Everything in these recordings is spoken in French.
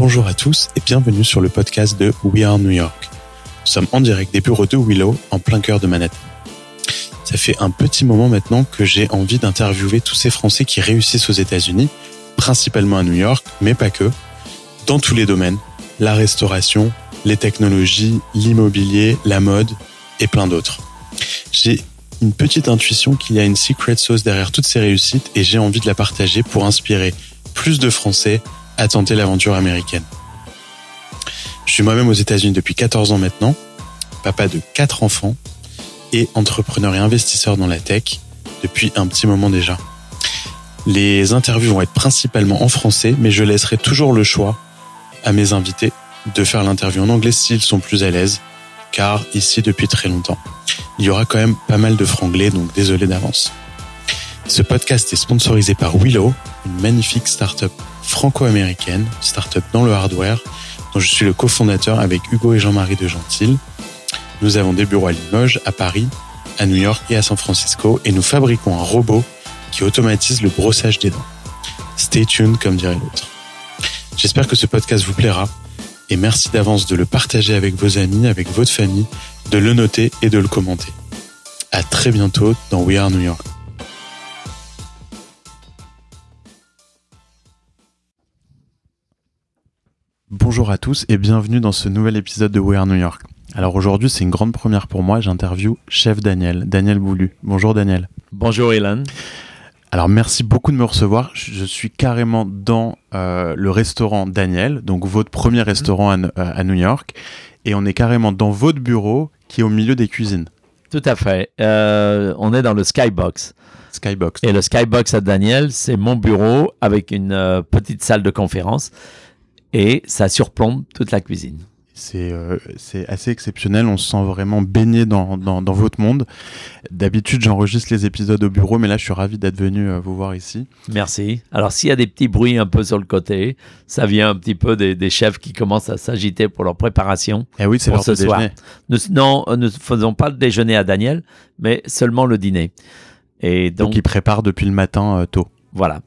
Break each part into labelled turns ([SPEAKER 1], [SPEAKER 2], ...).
[SPEAKER 1] Bonjour à tous et bienvenue sur le podcast de We Are New York. Nous sommes en direct des bureaux de Willow, en plein cœur de Manhattan. Ça fait un petit moment maintenant que j'ai envie d'interviewer tous ces Français qui réussissent aux États-Unis, principalement à New York, mais pas que, dans tous les domaines, la restauration, les technologies, l'immobilier, la mode et plein d'autres. J'ai une petite intuition qu'il y a une secret sauce derrière toutes ces réussites et j'ai envie de la partager pour inspirer plus de Français à tenter l'aventure américaine. Je suis moi-même aux États-Unis depuis 14 ans maintenant, papa de 4 enfants et entrepreneur et investisseur dans la tech depuis un petit moment déjà. Les interviews vont être principalement en français, mais je laisserai toujours le choix à mes invités de faire l'interview en anglais s'ils sont plus à l'aise, car ici depuis très longtemps, il y aura quand même pas mal de franglais, donc désolé d'avance. Ce podcast est sponsorisé par Willow, une magnifique startup franco-américaine, startup dans le hardware, dont je suis le cofondateur avec Hugo et Jean-Marie de Gentil. Nous avons des bureaux à Limoges, à Paris, à New York et à San Francisco, et nous fabriquons un robot qui automatise le brossage des dents. Stay tuned, comme dirait l'autre. J'espère que ce podcast vous plaira, et merci d'avance de le partager avec vos amis, avec votre famille, de le noter et de le commenter. À très bientôt dans We Are New York. Bonjour à tous et bienvenue dans ce nouvel épisode de We Are New York. Alors aujourd'hui, c'est une grande première pour moi. J'interview Chef Daniel, Daniel Boulu. Bonjour Daniel.
[SPEAKER 2] Bonjour Elan.
[SPEAKER 1] Alors merci beaucoup de me recevoir. Je suis carrément dans euh, le restaurant Daniel, donc votre premier restaurant à, à, New York, et on est carrément dans votre bureau qui est au milieu des cuisines.
[SPEAKER 2] Tout à fait. Euh, on est dans le Skybox.
[SPEAKER 1] Skybox.
[SPEAKER 2] Et le Skybox à Daniel, c'est mon bureau avec une euh, petite salle de conférence et ça surplombe toute la cuisine.
[SPEAKER 1] C'est euh, assez exceptionnel, on se sent vraiment baigné dans, dans, dans votre monde. D'habitude, j'enregistre les épisodes au bureau, mais là, je suis ravi d'être venu euh, vous voir ici.
[SPEAKER 2] Merci. Alors, s'il y a des petits bruits un peu sur le côté, ça vient un petit peu des, des chefs qui commencent à s'agiter pour leur préparation.
[SPEAKER 1] Eh oui, c'est ce soir.
[SPEAKER 2] Nous, non, nous ne faisons pas le déjeuner à Daniel, mais seulement le dîner.
[SPEAKER 1] Et donc, donc ils préparent depuis le matin euh, tôt.
[SPEAKER 2] Voilà.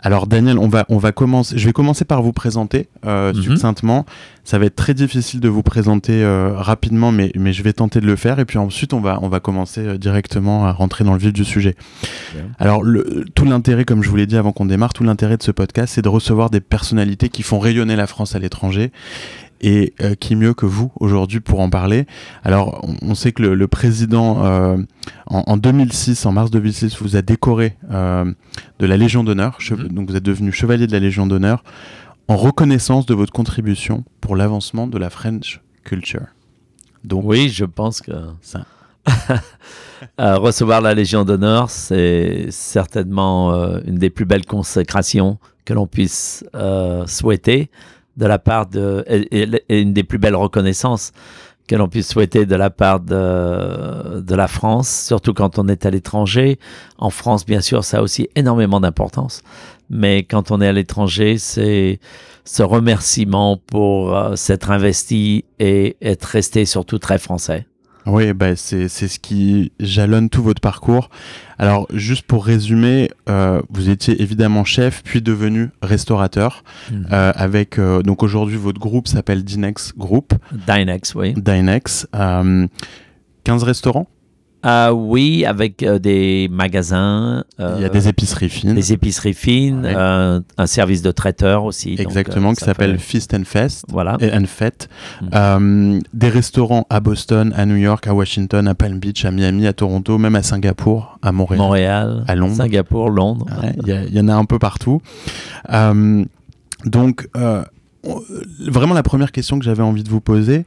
[SPEAKER 1] Alors Daniel, on va, on va commencer. Je vais commencer par vous présenter euh, mm -hmm. succinctement. Ça va être très difficile de vous présenter euh, rapidement, mais, mais je vais tenter de le faire. Et puis ensuite, on va, on va commencer euh, directement à rentrer dans le vif du sujet. Alors le, tout l'intérêt, comme je vous l'ai dit avant qu'on démarre, tout l'intérêt de ce podcast, c'est de recevoir des personnalités qui font rayonner la France à l'étranger et euh, qui mieux que vous aujourd'hui pour en parler Alors, on, on sait que le, le président, euh, en, en, 2006, en mars 2006, vous a décoré euh, de la Légion d'honneur. Mmh. Donc, vous êtes devenu chevalier de la Légion d'honneur en reconnaissance de votre contribution pour l'avancement de la French culture.
[SPEAKER 2] Donc, oui, je pense que ça. recevoir la Légion d'honneur, c'est certainement une des plus belles consécrations que l'on puisse souhaiter de la part de et, une des plus belles reconnaissances que l'on puisse souhaiter de la part de, de la France, surtout quand on est à l'étranger. En France, bien sûr, ça a aussi énormément d'importance, mais quand on est à l'étranger, c'est ce remerciement pour euh, s'être investi et être resté surtout très français.
[SPEAKER 1] Oui, bah c'est ce qui jalonne tout votre parcours. Alors, juste pour résumer, euh, vous étiez évidemment chef, puis devenu restaurateur. Mmh. Euh, avec euh, donc aujourd'hui votre groupe s'appelle Dinex Group.
[SPEAKER 2] Dinex, oui.
[SPEAKER 1] Dinex. 15 restaurants
[SPEAKER 2] euh, oui, avec euh, des magasins.
[SPEAKER 1] Euh, Il y a des épiceries fines.
[SPEAKER 2] Des épiceries fines, ouais. un service de traiteur aussi.
[SPEAKER 1] Exactement, donc, qui s'appelle. Feast and Fest.
[SPEAKER 2] Voilà.
[SPEAKER 1] Et and Fête. Mm. des restaurants à Boston, à New York, à Washington, à Palm Beach, à Miami, à Toronto, même à Singapour, à Montréal.
[SPEAKER 2] Montréal.
[SPEAKER 1] À Londres.
[SPEAKER 2] Singapour, Londres.
[SPEAKER 1] Il ouais, y, y, en a un peu partout. donc, vraiment la première question que j'avais envie de vous poser,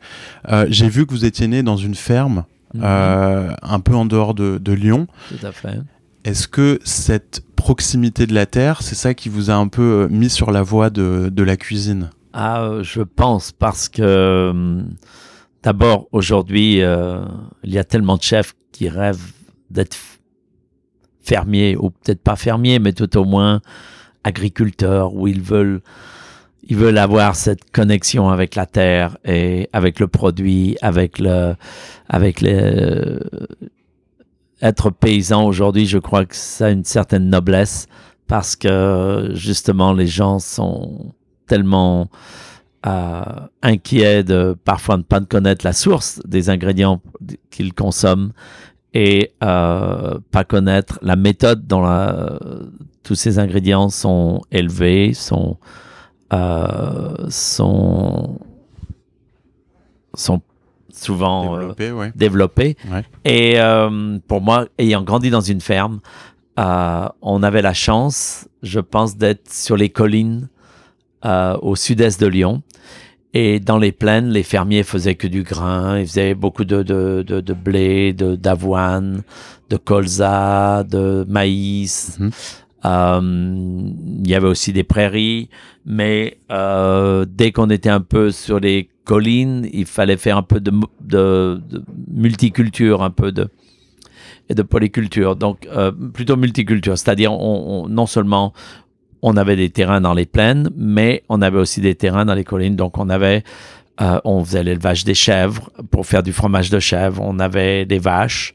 [SPEAKER 1] j'ai vu que vous étiez né dans une ferme Mmh. Euh, un peu en dehors de, de Lyon.
[SPEAKER 2] Tout à fait.
[SPEAKER 1] Est-ce que cette proximité de la terre, c'est ça qui vous a un peu mis sur la voie de, de la cuisine?
[SPEAKER 2] Ah, je pense parce que d'abord aujourd'hui, euh, il y a tellement de chefs qui rêvent d'être fermiers ou peut-être pas fermiers, mais tout au moins agriculteurs où ils veulent ils veulent avoir cette connexion avec la terre et avec le produit, avec le, avec les, euh, être paysan aujourd'hui, je crois que ça a une certaine noblesse parce que justement les gens sont tellement euh, inquiets de parfois ne pas connaître la source des ingrédients qu'ils consomment et euh, pas connaître la méthode dont la, tous ces ingrédients sont élevés, sont, euh, sont, sont souvent
[SPEAKER 1] développés. Ouais.
[SPEAKER 2] développés.
[SPEAKER 1] Ouais.
[SPEAKER 2] Et euh, pour moi, ayant grandi dans une ferme, euh, on avait la chance, je pense, d'être sur les collines euh, au sud-est de Lyon. Et dans les plaines, les fermiers faisaient que du grain. Ils faisaient beaucoup de, de, de, de blé, d'avoine, de, colza, de maïs.
[SPEAKER 1] Mhm.
[SPEAKER 2] Euh, il y avait aussi des prairies. Mais euh, dès qu'on était un peu sur les collines, il fallait faire un peu de, multiculture, un peu de et de polyculture. Donc euh, plutôt multiculture, c'est-à-dire on, on- non seulement on avait des terrains dans les plaines, mais on avait aussi des terrains dans les collines. Donc on avait euh, on faisait l'élevage des chèvres pour faire du fromage de chèvre. On avait des vaches.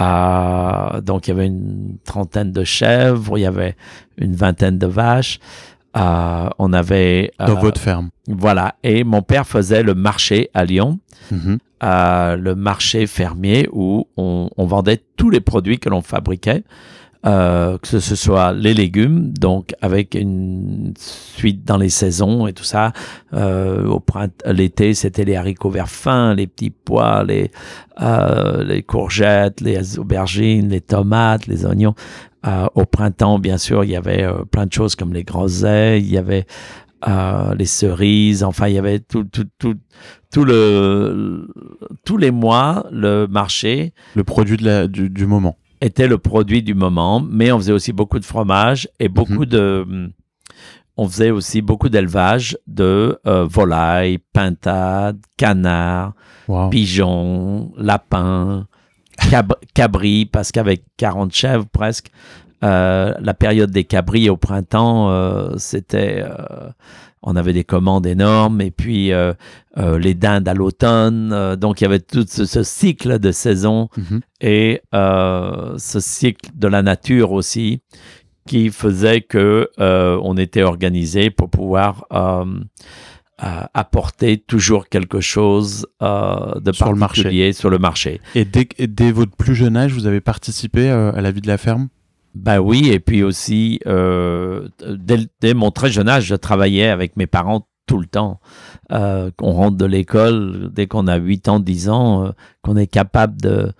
[SPEAKER 2] Euh, donc il y avait une trentaine de chèvres, il y avait une vingtaine de vaches. Euh, on avait
[SPEAKER 1] Dans
[SPEAKER 2] euh,
[SPEAKER 1] votre ferme.
[SPEAKER 2] voilà et mon père faisait le marché à Lyon à le marché fermier où on, on vendait tous les produits que l'on fabriquait, euh, que ce soit les légumes, donc avec une suite dans les saisons et tout ça. Euh, au printemps, l'été, c'était les haricots verts fins, les petits pois, les, euh, les courgettes, les aubergines, les tomates, les oignons. Euh, au printemps, bien sûr, il y avait euh, plein de choses comme les groseilles, il y avait euh, les cerises, enfin, il y avait tout, tout, tout, tout le, tous les mois, le marché
[SPEAKER 1] Le produit de la, du, du moment.
[SPEAKER 2] Était le produit du moment, mais on faisait aussi beaucoup de fromage et beaucoup de. On faisait aussi beaucoup d'élevage de euh, volailles, pintades, canards,
[SPEAKER 1] Wow.
[SPEAKER 2] pigeons, lapins, cab- cabris, parce qu'avec 40 chèvres presque, euh, la période des cabris au printemps, euh, c'était. On avait des commandes énormes, et puis euh, euh, les dindes à l'automne. euh, donc il y avait tout ce, ce cycle de saison
[SPEAKER 1] Mhm.
[SPEAKER 2] et ce cycle de la nature aussi qui faisait que on était organisé pour pouvoir apporter toujours quelque chose de
[SPEAKER 1] Sur le marché.
[SPEAKER 2] particulier sur le marché.
[SPEAKER 1] Et dès, et dès votre plus jeune âge, vous avez participé à la vie de la ferme?
[SPEAKER 2] Ben oui, et puis aussi, euh, dès, mon très jeune âge, je travaillais avec mes parents tout le temps. Euh, qu'on rentre de l'école, dès qu'on a 8 ans, 10 ans, euh, qu'on est capable de,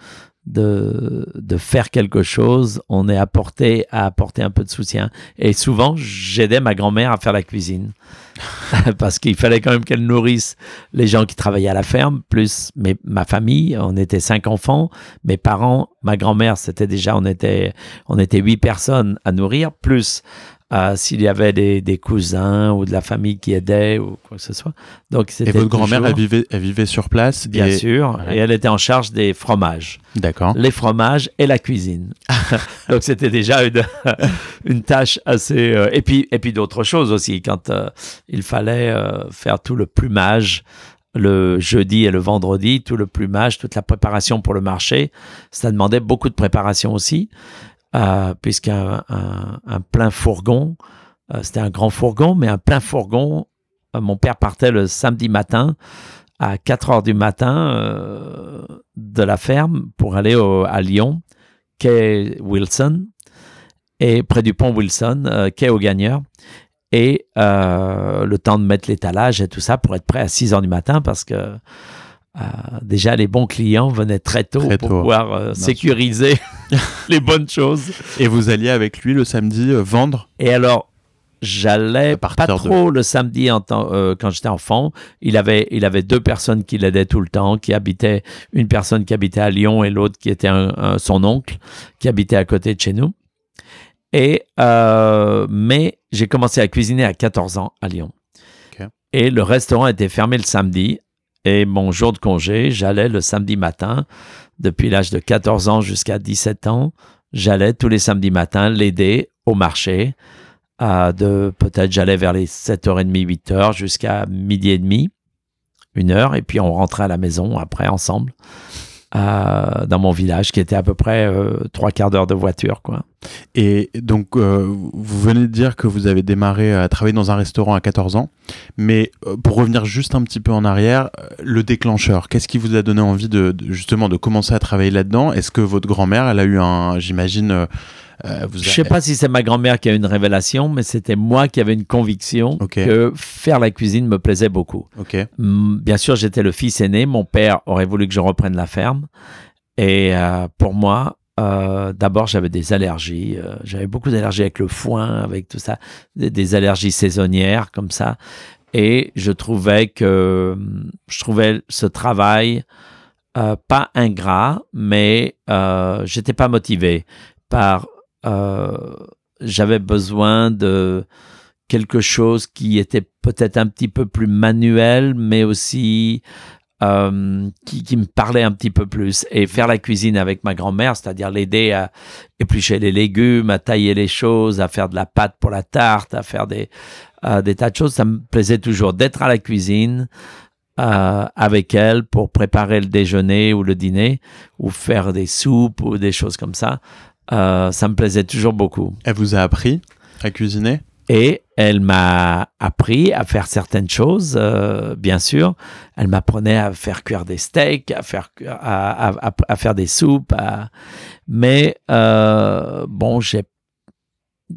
[SPEAKER 2] de, de faire quelque chose, on est apporté à apporter un peu de soutien. Et souvent, j'aidais ma grand-mère à faire la cuisine. Parce qu'il fallait quand même qu'elle nourrisse les gens qui travaillaient à la ferme, plus mes, ma famille. On était cinq enfants. Mes parents, ma grand-mère, c'était déjà, on était, on était huit personnes à nourrir, plus euh, s'il y avait des, des cousins ou de la famille qui aidaient ou quoi que ce soit. Donc,
[SPEAKER 1] Et votre grand-mère, elle vivait, elle vivait sur place
[SPEAKER 2] Bien
[SPEAKER 1] et-
[SPEAKER 2] sûr,
[SPEAKER 1] Ouais.
[SPEAKER 2] et elle était en charge des fromages,
[SPEAKER 1] D'accord.
[SPEAKER 2] les fromages et la cuisine. Donc c'était déjà une, une tâche assez... euh, et puis, et puis d'autres choses aussi, quand euh, il fallait euh, faire tout le plumage le jeudi et le vendredi, tout le plumage, toute la préparation pour le marché, ça demandait beaucoup de préparation aussi, euh, puisqu'un un, un plein fourgon, euh, c'était un grand fourgon, mais un plein fourgon, euh, mon père partait le samedi matin à 4 heures du matin de la ferme pour aller à Lyon, quai Wilson, et près du pont Wilson, quai aux gagneurs. Et le temps de mettre l'étalage et tout ça pour être prêt à 6 heures du matin parce que déjà les bons clients venaient très tôt
[SPEAKER 1] Très
[SPEAKER 2] pour
[SPEAKER 1] tôt,
[SPEAKER 2] pouvoir euh, sécuriser les bonnes choses.
[SPEAKER 1] Et vous alliez avec lui le samedi euh, vendre
[SPEAKER 2] Et alors, j'allais pas
[SPEAKER 1] de-
[SPEAKER 2] trop le samedi en temps- euh, quand j'étais enfant. Il avait, il avait deux personnes qui l'aidaient tout le temps, qui habitaient, une personne qui habitait à Lyon et l'autre qui était un- un- son oncle, qui habitait à côté de chez nous. Et, euh, mais j'ai commencé à cuisiner à 14 ans à Lyon. Et le restaurant était fermé le samedi. Et mon jour de congé, j'allais le samedi matin, depuis l'âge de 14 ans jusqu'à 17 ans, j'allais tous les samedis matins l'aider au marché. peut-être j'allais vers les 7h30, 8h jusqu'à midi et demi, une heure, et puis on rentrait à la maison après ensemble, euh, dans mon village qui était à peu près euh, trois quarts d'heure de voiture. quoi.
[SPEAKER 1] Et donc, euh, vous venez de dire que vous avez démarré à travailler dans un restaurant à 14 ans. Mais pour revenir juste un petit peu en arrière, le déclencheur, qu'est-ce qui vous a donné envie de, de- justement de commencer à travailler là-dedans? Est-ce que votre grand-mère, elle a eu un, j'imagine, euh, vous
[SPEAKER 2] Je sais pas si c'est ma grand-mère qui a eu une révélation, mais c'était moi qui avais une conviction que faire la cuisine me plaisait beaucoup. Bien sûr, j'étais le fils aîné. Mon père aurait voulu que je reprenne la ferme. Et euh, pour moi, euh, d'abord, j'avais des allergies. euh, j'avais beaucoup d'allergies avec le foin, avec tout ça, des, des allergies saisonnières comme ça. Et je trouvais que je trouvais ce travail euh, pas ingrat, mais j'étais pas motivé par. Euh, j'avais besoin de quelque chose qui était peut-être un petit peu plus manuel, mais aussi euh, qui, me parlait un petit peu plus. Et faire la cuisine avec ma grand-mère, c'est-à-dire l'aider à éplucher les légumes, à tailler les choses, à faire de la pâte pour la tarte, à faire des, des tas de choses, ça me plaisait toujours d'être à la cuisine. euh, avec elle pour préparer le déjeuner ou le dîner ou faire des soupes ou des choses comme ça, euh, ça me plaisait toujours beaucoup.
[SPEAKER 1] Elle vous a appris à cuisiner?
[SPEAKER 2] Et elle m'a appris à faire certaines choses, euh, bien sûr. Elle m'apprenait à faire cuire des steaks, à faire, à, à- à- à faire des soupes. à- Mais euh, bon, j'ai,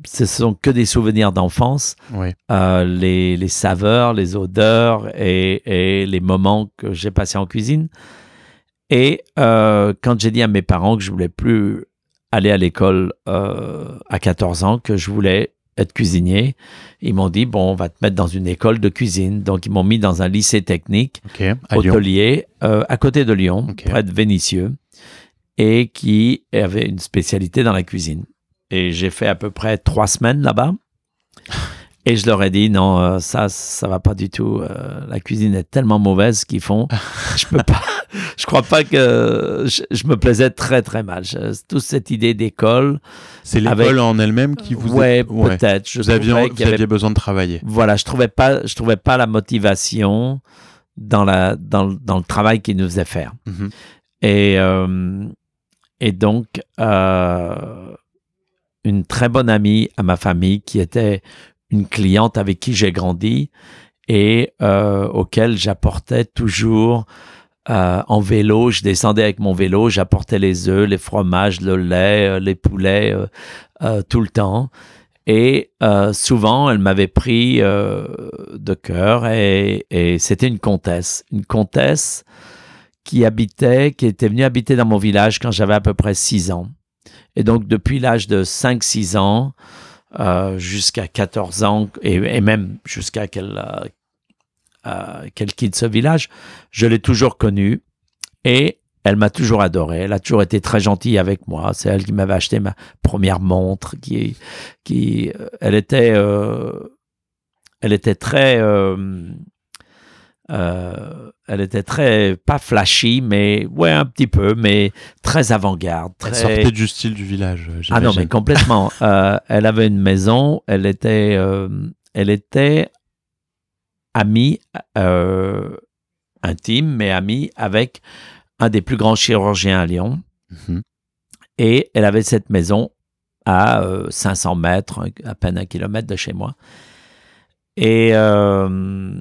[SPEAKER 2] ce sont que des souvenirs d'enfance.
[SPEAKER 1] Oui.
[SPEAKER 2] Euh, les, les saveurs, les odeurs et, et les moments que j'ai passés en cuisine. Et quand j'ai dit à mes parents que je voulais plus aller à l'école euh, à 14 ans, que je voulais être cuisinier, ils m'ont dit, bon, on va te mettre dans une école de cuisine. Donc, ils m'ont mis dans un lycée technique
[SPEAKER 1] Ok. À
[SPEAKER 2] hôtelier euh, à côté de Lyon, près de Vénissieux, et qui avait une spécialité dans la cuisine. Et j'ai fait à peu près trois semaines là-bas. Et je leur ai dit non, euh, ça, ça va pas du tout. la cuisine est tellement mauvaise qu'ils font. je peux pas. Je crois pas que je, je me plaisais très très mal. Je- toute cette idée d'école.
[SPEAKER 1] C'est l'école
[SPEAKER 2] avec-
[SPEAKER 1] en elle-même qui vous.
[SPEAKER 2] ouais,
[SPEAKER 1] ouais.
[SPEAKER 2] peut-être.
[SPEAKER 1] Vous aviez, vous
[SPEAKER 2] avait
[SPEAKER 1] aviez besoin de travailler.
[SPEAKER 2] voilà, je trouvais pas, je trouvais pas la motivation dans la dans, le- dans le travail qu'il nous faisait faire.
[SPEAKER 1] Mhm.
[SPEAKER 2] Et euh, et donc euh, une très bonne amie à ma famille qui était une cliente avec qui j'ai grandi et euh, auquel j'apportais toujours euh, en vélo. Je descendais avec mon vélo, j'apportais les œufs, les fromages, le lait, euh, les poulets euh, tout le temps. Et souvent, elle m'avait pris de cœur et, c'était une comtesse. Une comtesse qui habitait, qui était venue habiter dans mon village quand j'avais à peu près 6 ans. Et donc, depuis l'âge de 5-6 ans jusqu'à 14 ans, et, et même jusqu'à qu'elle euh, qu'elle quitte ce village, je l'ai toujours connue. Et elle m'a toujours adoré. Elle a toujours été très gentille avec moi. C'est elle qui m'avait acheté ma première montre. Qui, qui, euh, elle était, euh, elle était très, euh, euh, elle était très pas flashy, mais ouais un petit peu, mais très avant-garde.
[SPEAKER 1] Elle
[SPEAKER 2] très-
[SPEAKER 1] sortait du style du village.
[SPEAKER 2] ah non, mais complètement. Elle avait une maison, elle était, elle était amie, euh, intime, mais amie avec un des plus grands chirurgiens à Lyon.
[SPEAKER 1] Mhm.
[SPEAKER 2] Et elle avait cette maison à euh, 500 mètres, un- à peine un kilomètre de chez moi. Et euh,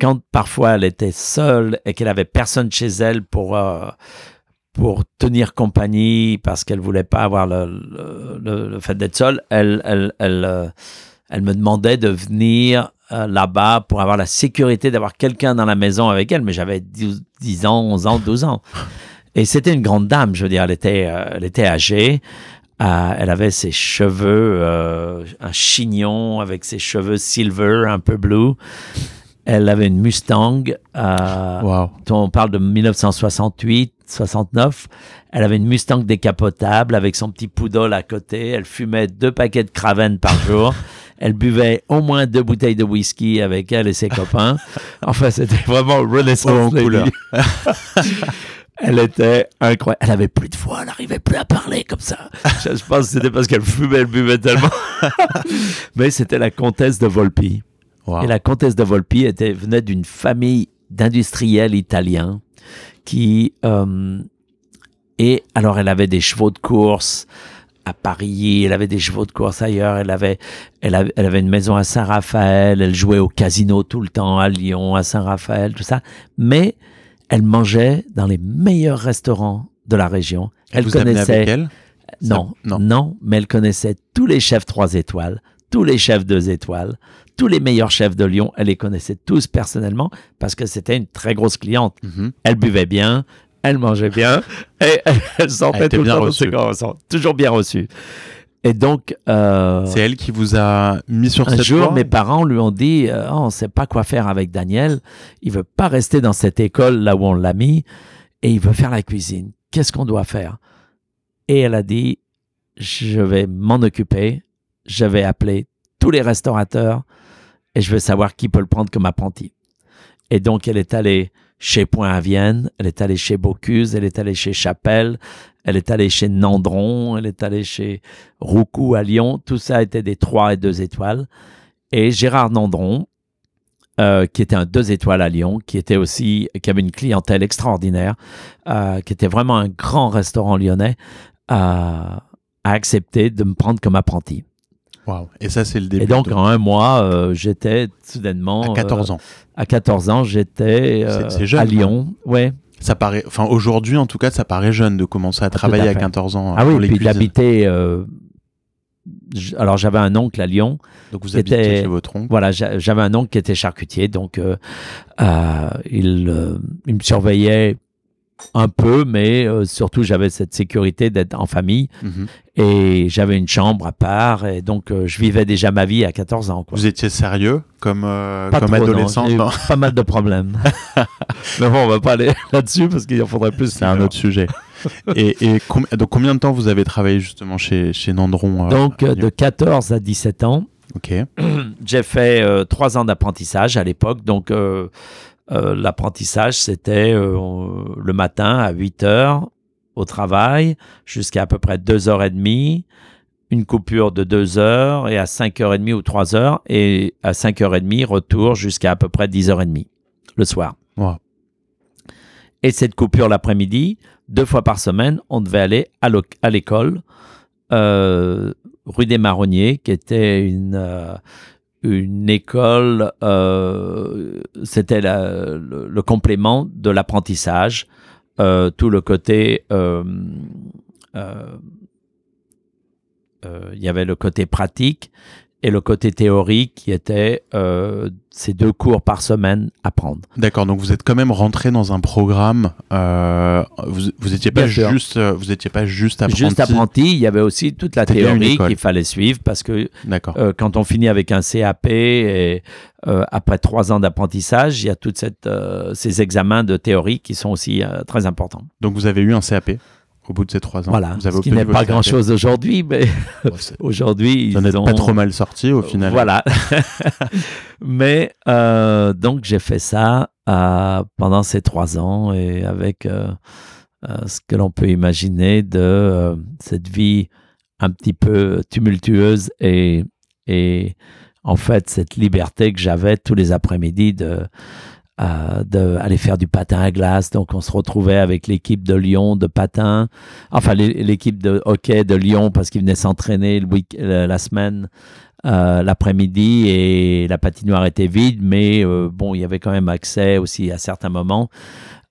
[SPEAKER 2] quand parfois elle était seule et qu'elle avait personne chez elle pour, euh, pour tenir compagnie parce qu'elle voulait pas avoir le, le- le- fait d'être seule, elle, elle, elle, euh, elle me demandait de venir euh, là-bas pour avoir la sécurité d'avoir quelqu'un dans la maison avec elle. Mais j'avais 10, 10 ans, 11 ans, 12 ans. Et c'était une grande dame, je veux dire, elle était, euh, elle était âgée. Euh, elle avait ses cheveux, euh, un chignon avec ses cheveux silver, un peu bleu. Elle avait une Mustang.
[SPEAKER 1] Waouh.
[SPEAKER 2] on parle de 1968, 69. Elle avait une Mustang décapotable avec son petit poodle à côté. Elle fumait deux paquets de Craven par jour. Elle buvait au moins deux bouteilles de whisky avec elle et ses copains. Enfin, c'était vraiment Renaissance
[SPEAKER 1] Oh, en couleur.
[SPEAKER 2] lady. Elle était incroyable. Elle avait plus de voix, elle n'arrivait plus à parler comme ça. Je, pense que c'était parce qu'elle fumait, elle buvait tellement. Mais c'était la comtesse de Volpi. Et la comtesse de Volpi était, venait d'une famille d'industriels italiens qui... euh, et alors, elle avait des chevaux de course à Paris, elle avait des chevaux de course ailleurs, elle avait, elle avait, elle avait une maison à Saint-Raphaël, elle jouait au casino tout le temps à Lyon, à Saint-Raphaël, tout ça. Mais elle mangeait dans les meilleurs restaurants de la région. Elle
[SPEAKER 1] vous
[SPEAKER 2] connaissait.
[SPEAKER 1] avec elle?
[SPEAKER 2] Non, non,
[SPEAKER 1] non.
[SPEAKER 2] mais elle connaissait tous les chefs trois étoiles, tous les chefs deux étoiles, tous les meilleurs chefs de Lyon. Elle les connaissait tous personnellement parce que c'était une très grosse cliente.
[SPEAKER 1] Mhm.
[SPEAKER 2] Elle buvait bien, elle mangeait bien et elle
[SPEAKER 1] Elle
[SPEAKER 2] sortait
[SPEAKER 1] était
[SPEAKER 2] tout le
[SPEAKER 1] bien
[SPEAKER 2] temps de
[SPEAKER 1] reçue.
[SPEAKER 2] ses conventions. Toujours bien reçue. Et donc, euh,
[SPEAKER 1] C'est elle qui vous a mis sur
[SPEAKER 2] un
[SPEAKER 1] cette
[SPEAKER 2] jour,
[SPEAKER 1] voie
[SPEAKER 2] mes parents lui ont dit euh, Oh, On ne sait pas quoi faire avec Daniel. Il veut pas rester dans cette école là où on l'a mis et il veut faire la cuisine. Qu'est-ce qu'on doit faire? Et elle a dit Je vais m'en occuper. Je vais appeler tous les restaurateurs et je veux savoir qui peut le prendre comme apprenti. Et donc, elle est allée chez Point à Vienne, elle est allée chez Bocuse, elle est allée chez Chapelle, elle est allée chez Nandron, elle est allée chez Roucou à Lyon. Tout ça était des 3 et 2 étoiles. Et Gérard Nandron, euh, qui était un 2 étoiles à Lyon, qui était aussi, qui avait une clientèle extraordinaire, euh, qui était vraiment un grand restaurant lyonnais, euh, a accepté de me prendre comme apprenti.
[SPEAKER 1] Et ça, c'est le début.
[SPEAKER 2] Et donc,
[SPEAKER 1] de-
[SPEAKER 2] en un mois, euh, j'étais soudainement.
[SPEAKER 1] à 14
[SPEAKER 2] euh,
[SPEAKER 1] ans.
[SPEAKER 2] à 14 ans, j'étais euh, à
[SPEAKER 1] quoi.
[SPEAKER 2] Lyon. Ouais.
[SPEAKER 1] Ça paraît, enfin aujourd'hui en tout cas, ça paraît jeune de commencer à travailler
[SPEAKER 2] à
[SPEAKER 1] à,
[SPEAKER 2] fait.
[SPEAKER 1] 14 ans.
[SPEAKER 2] Ah
[SPEAKER 1] pour
[SPEAKER 2] oui,
[SPEAKER 1] les
[SPEAKER 2] puis j'habitais. euh, alors, j'avais un oncle à Lyon.
[SPEAKER 1] Donc vous habitiez chez votre oncle.
[SPEAKER 2] Voilà, j'a- j'avais un oncle qui était charcutier, donc euh, euh, il, euh, il me surveillait un peu, mais euh, surtout j'avais cette sécurité d'être en famille
[SPEAKER 1] Mhm.
[SPEAKER 2] et j'avais une chambre à part et donc euh, je vivais déjà ma vie à 14 ans. Quoi.
[SPEAKER 1] Vous étiez sérieux comme, euh,
[SPEAKER 2] Pas
[SPEAKER 1] comme
[SPEAKER 2] trop, non,
[SPEAKER 1] adolescent non?
[SPEAKER 2] pas mal de problèmes. mais bon, on va pas aller là-dessus parce qu'il en faudrait plus.
[SPEAKER 1] C'est un autre sujet. et et com- donc combien de temps vous avez travaillé justement chez, chez Nandron
[SPEAKER 2] Donc, de 14 à 17 ans,
[SPEAKER 1] Ok.
[SPEAKER 2] j'ai fait trois ans d'apprentissage à l'époque. Donc, euh, l'apprentissage, c'était euh, le matin à 8 heures au travail jusqu'à à peu près 2h30, une coupure de 2 heures et à 5h30 ou 3 heures et à 5h30, retour jusqu'à à peu près 10h30 le soir.
[SPEAKER 1] Wow.
[SPEAKER 2] Et cette coupure l'après-midi, deux fois par semaine, on devait aller à l'école euh, rue des Marronniers, qui était une, euh, une école, euh, c'était le, complément de l'apprentissage, euh, tout le côté... euh, il y avait le côté pratique et le côté théorique qui était euh, ces deux cours par semaine à prendre.
[SPEAKER 1] D'accord. Donc vous êtes quand même rentré dans un programme. euh, vous vous étiez pas
[SPEAKER 2] Bien
[SPEAKER 1] juste euh, vous étiez pas juste apprenti.
[SPEAKER 2] Juste apprenti, il y avait aussi toute la théorie qu'il fallait suivre parce que. Euh, quand on finit avec un CAP et après trois ans d'apprentissage, il y a toutes ces examens de théorie qui sont aussi très importants.
[SPEAKER 1] Donc vous avez eu un CAP au bout de ces trois ans.
[SPEAKER 2] Voilà,
[SPEAKER 1] Vous avez
[SPEAKER 2] ce qui n'est pas grand-chose aujourd'hui, mais aujourd'hui, ils
[SPEAKER 1] n'êtes
[SPEAKER 2] ont...
[SPEAKER 1] pas trop mal sorti au final.
[SPEAKER 2] Voilà. mais euh, donc j'ai fait ça euh, pendant ces trois ans et avec euh, ce que l'on peut imaginer de cette vie un petit peu tumultueuse et, et en fait cette liberté que j'avais tous les après-midi de euh, d'aller faire du patin à glace. Donc, on se retrouvait avec l'équipe de Lyon de patin, enfin l'é- l'équipe de hockey de Lyon parce qu'ils venaient s'entraîner la semaine, euh, l'après-midi et la patinoire était vide, mais euh, bon, il y avait quand même accès aussi à certains moments.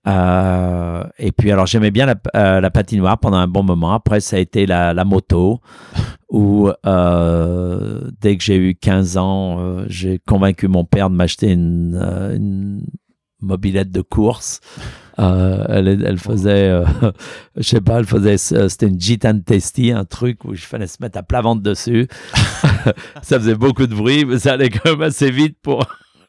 [SPEAKER 2] Euh, et puis, alors, j'aimais bien la, euh, la patinoire pendant un bon moment. Après, ça a été la, la moto, où euh, dès que j'ai eu 15 ans, j'ai convaincu mon père de m'acheter une, une mobilette de course. Euh, elle, elle faisait, euh, je sais pas, elle faisait, c'était une Gitan Testy, un truc où il fallait se mettre à plat ventre dessus. ça faisait beaucoup de bruit, mais ça allait quand même assez vite pour,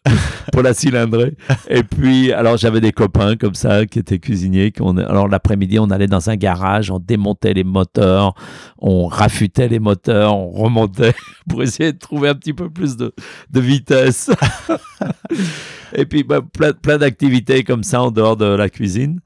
[SPEAKER 2] pour la cylindrer. Et puis, alors j'avais des copains comme ça qui étaient cuisiniers. Alors l'après-midi, on allait dans un garage, on démontait les moteurs, on rafutait les moteurs, on remontait pour essayer de trouver un petit peu plus de, de vitesse. Et puis, bah, plein, plein d'activités comme ça en dehors de la cuisine.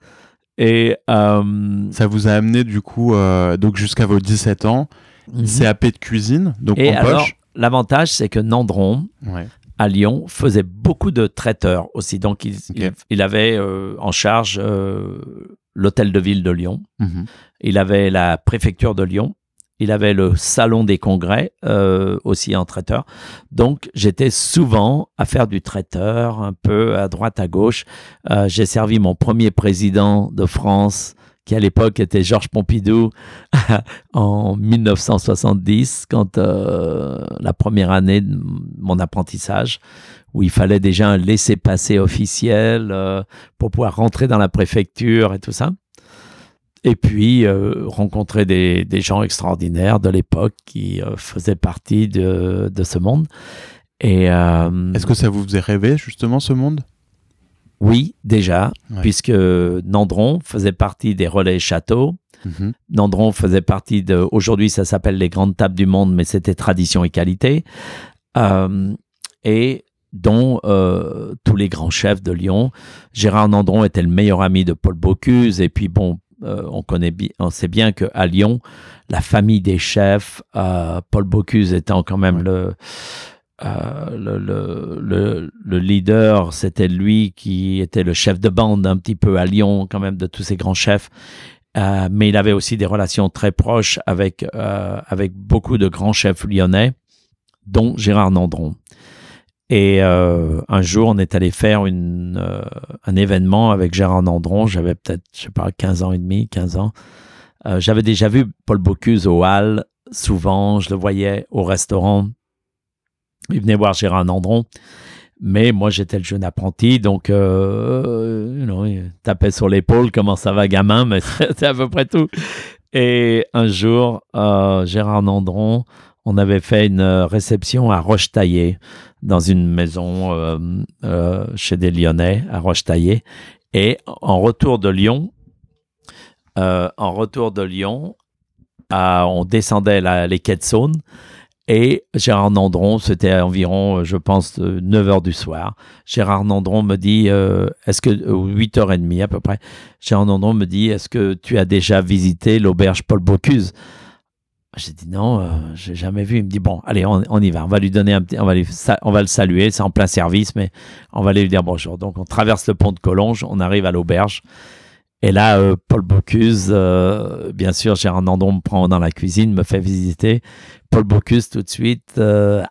[SPEAKER 2] Et euh,
[SPEAKER 1] Ça vous a amené du coup euh, donc jusqu'à vos 17 ans,
[SPEAKER 2] mhm.
[SPEAKER 1] CAP de cuisine, donc
[SPEAKER 2] et
[SPEAKER 1] en
[SPEAKER 2] alors,
[SPEAKER 1] poche.
[SPEAKER 2] l'avantage, c'est que Nandron,
[SPEAKER 1] Ouais.
[SPEAKER 2] À Lyon, faisait beaucoup de traiteurs aussi. Donc, il,
[SPEAKER 1] Ok.
[SPEAKER 2] il, il avait euh, en charge euh, l'hôtel de ville de Lyon.
[SPEAKER 1] Mhm.
[SPEAKER 2] Il avait la préfecture de Lyon. il avait le salon des congrès, euh, aussi en traiteur. Donc, j'étais souvent à faire du traiteur, un peu à droite, à gauche. Euh, j'ai servi mon premier président de France, qui à l'époque était Georges Pompidou, en 1970, quand euh, la première année de mon apprentissage, où il fallait déjà un laissez-passer officiel pour pouvoir rentrer dans la préfecture et tout ça et puis euh, rencontrer des, gens extraordinaires de l'époque qui euh, faisaient partie de, ce monde.
[SPEAKER 1] Euh, est-ce que ça vous faisait rêver justement ce monde?
[SPEAKER 2] Oui, déjà, puisque Nandron faisait partie des relais châteaux. Mhm. Nandron faisait partie de. Aujourd'hui, ça s'appelle les grandes tables du monde, mais c'était tradition et qualité. et dont tous les grands chefs de Lyon. Gérard Nandron était le meilleur ami de Paul Bocuse, et puis bon, euh, on connaît on sait bien qu'à Lyon, la famille des chefs, euh, Paul Bocuse étant quand même euh, le, le, le, leader, c'était lui qui était le chef de bande un petit peu à Lyon, quand même, de tous ces grands chefs. mais il avait aussi des relations très proches avec, avec beaucoup de grands chefs lyonnais, dont Gérard Nandron. Et euh, un jour, on est allé faire une, euh, un événement avec Gérard Nandron. J'avais peut-être, je sais pas, 15 ans et demi, 15 ans. Euh, j'avais déjà vu Paul Bocuse au hall, souvent. Je le voyais au restaurant. Il venait voir Gérard Nandron. Mais moi, j'étais le jeune apprenti, donc il tapait sur l'épaule, comment ça va, gamin, mais c'était à peu près tout. Et un jour, Gérard Nandron, on avait fait une réception à Roche-Taillé dans une maison euh, euh, chez des Lyonnais à Roche-Taillé. Et en retour de Lyon, euh, en retour de Lyon, on descendait les quais de Saône et Gérard Nandron, c'était environ, je pense, 9 h du soir. Gérard Nandron me dit, est-ce que, 8h30 à peu près, Gérard Nandron me dit, est-ce que tu as déjà visité l'auberge Paul Bocuse? J'ai dit non, euh, j'ai jamais vu. Il me dit bon, allez, on, y va. On va lui donner un on va, on va le saluer. C'est en plein service, mais on va aller lui dire bonjour. Donc on traverse le pont de Collonges, on arrive à l'auberge. Et là, euh, Paul Bocuse, euh, bien sûr, Gérard Nandon me prend dans la cuisine, me fait visiter. Paul Bocuse, tout de suite,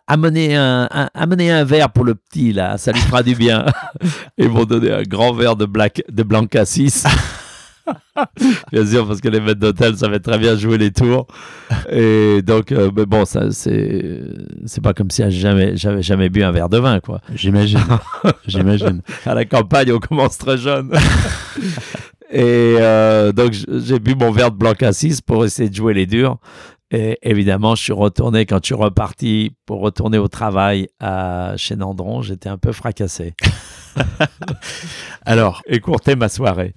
[SPEAKER 2] amenez, un, amenez un verre pour le petit, là, ça lui fera du bien. Ils m'ont donné un grand verre de, black, de blanc cassis. bien sûr, parce que les maîtres d'hôtel savaient très bien jouer les tours. Et donc, euh, mais bon, ça, c'est, c'est pas comme si jamais, j'avais jamais bu un verre de vin, quoi.
[SPEAKER 1] J'imagine. J'imagine.
[SPEAKER 2] À la campagne, on commence très jeune. Et euh, donc, j'ai bu mon verre de blanc cassis pour essayer de jouer les durs. Et évidemment, je suis retourné, quand je suis reparti pour retourner au travail à, chez Nandron, j'étais un peu fracassé.
[SPEAKER 1] Alors,
[SPEAKER 2] écourter ma soirée.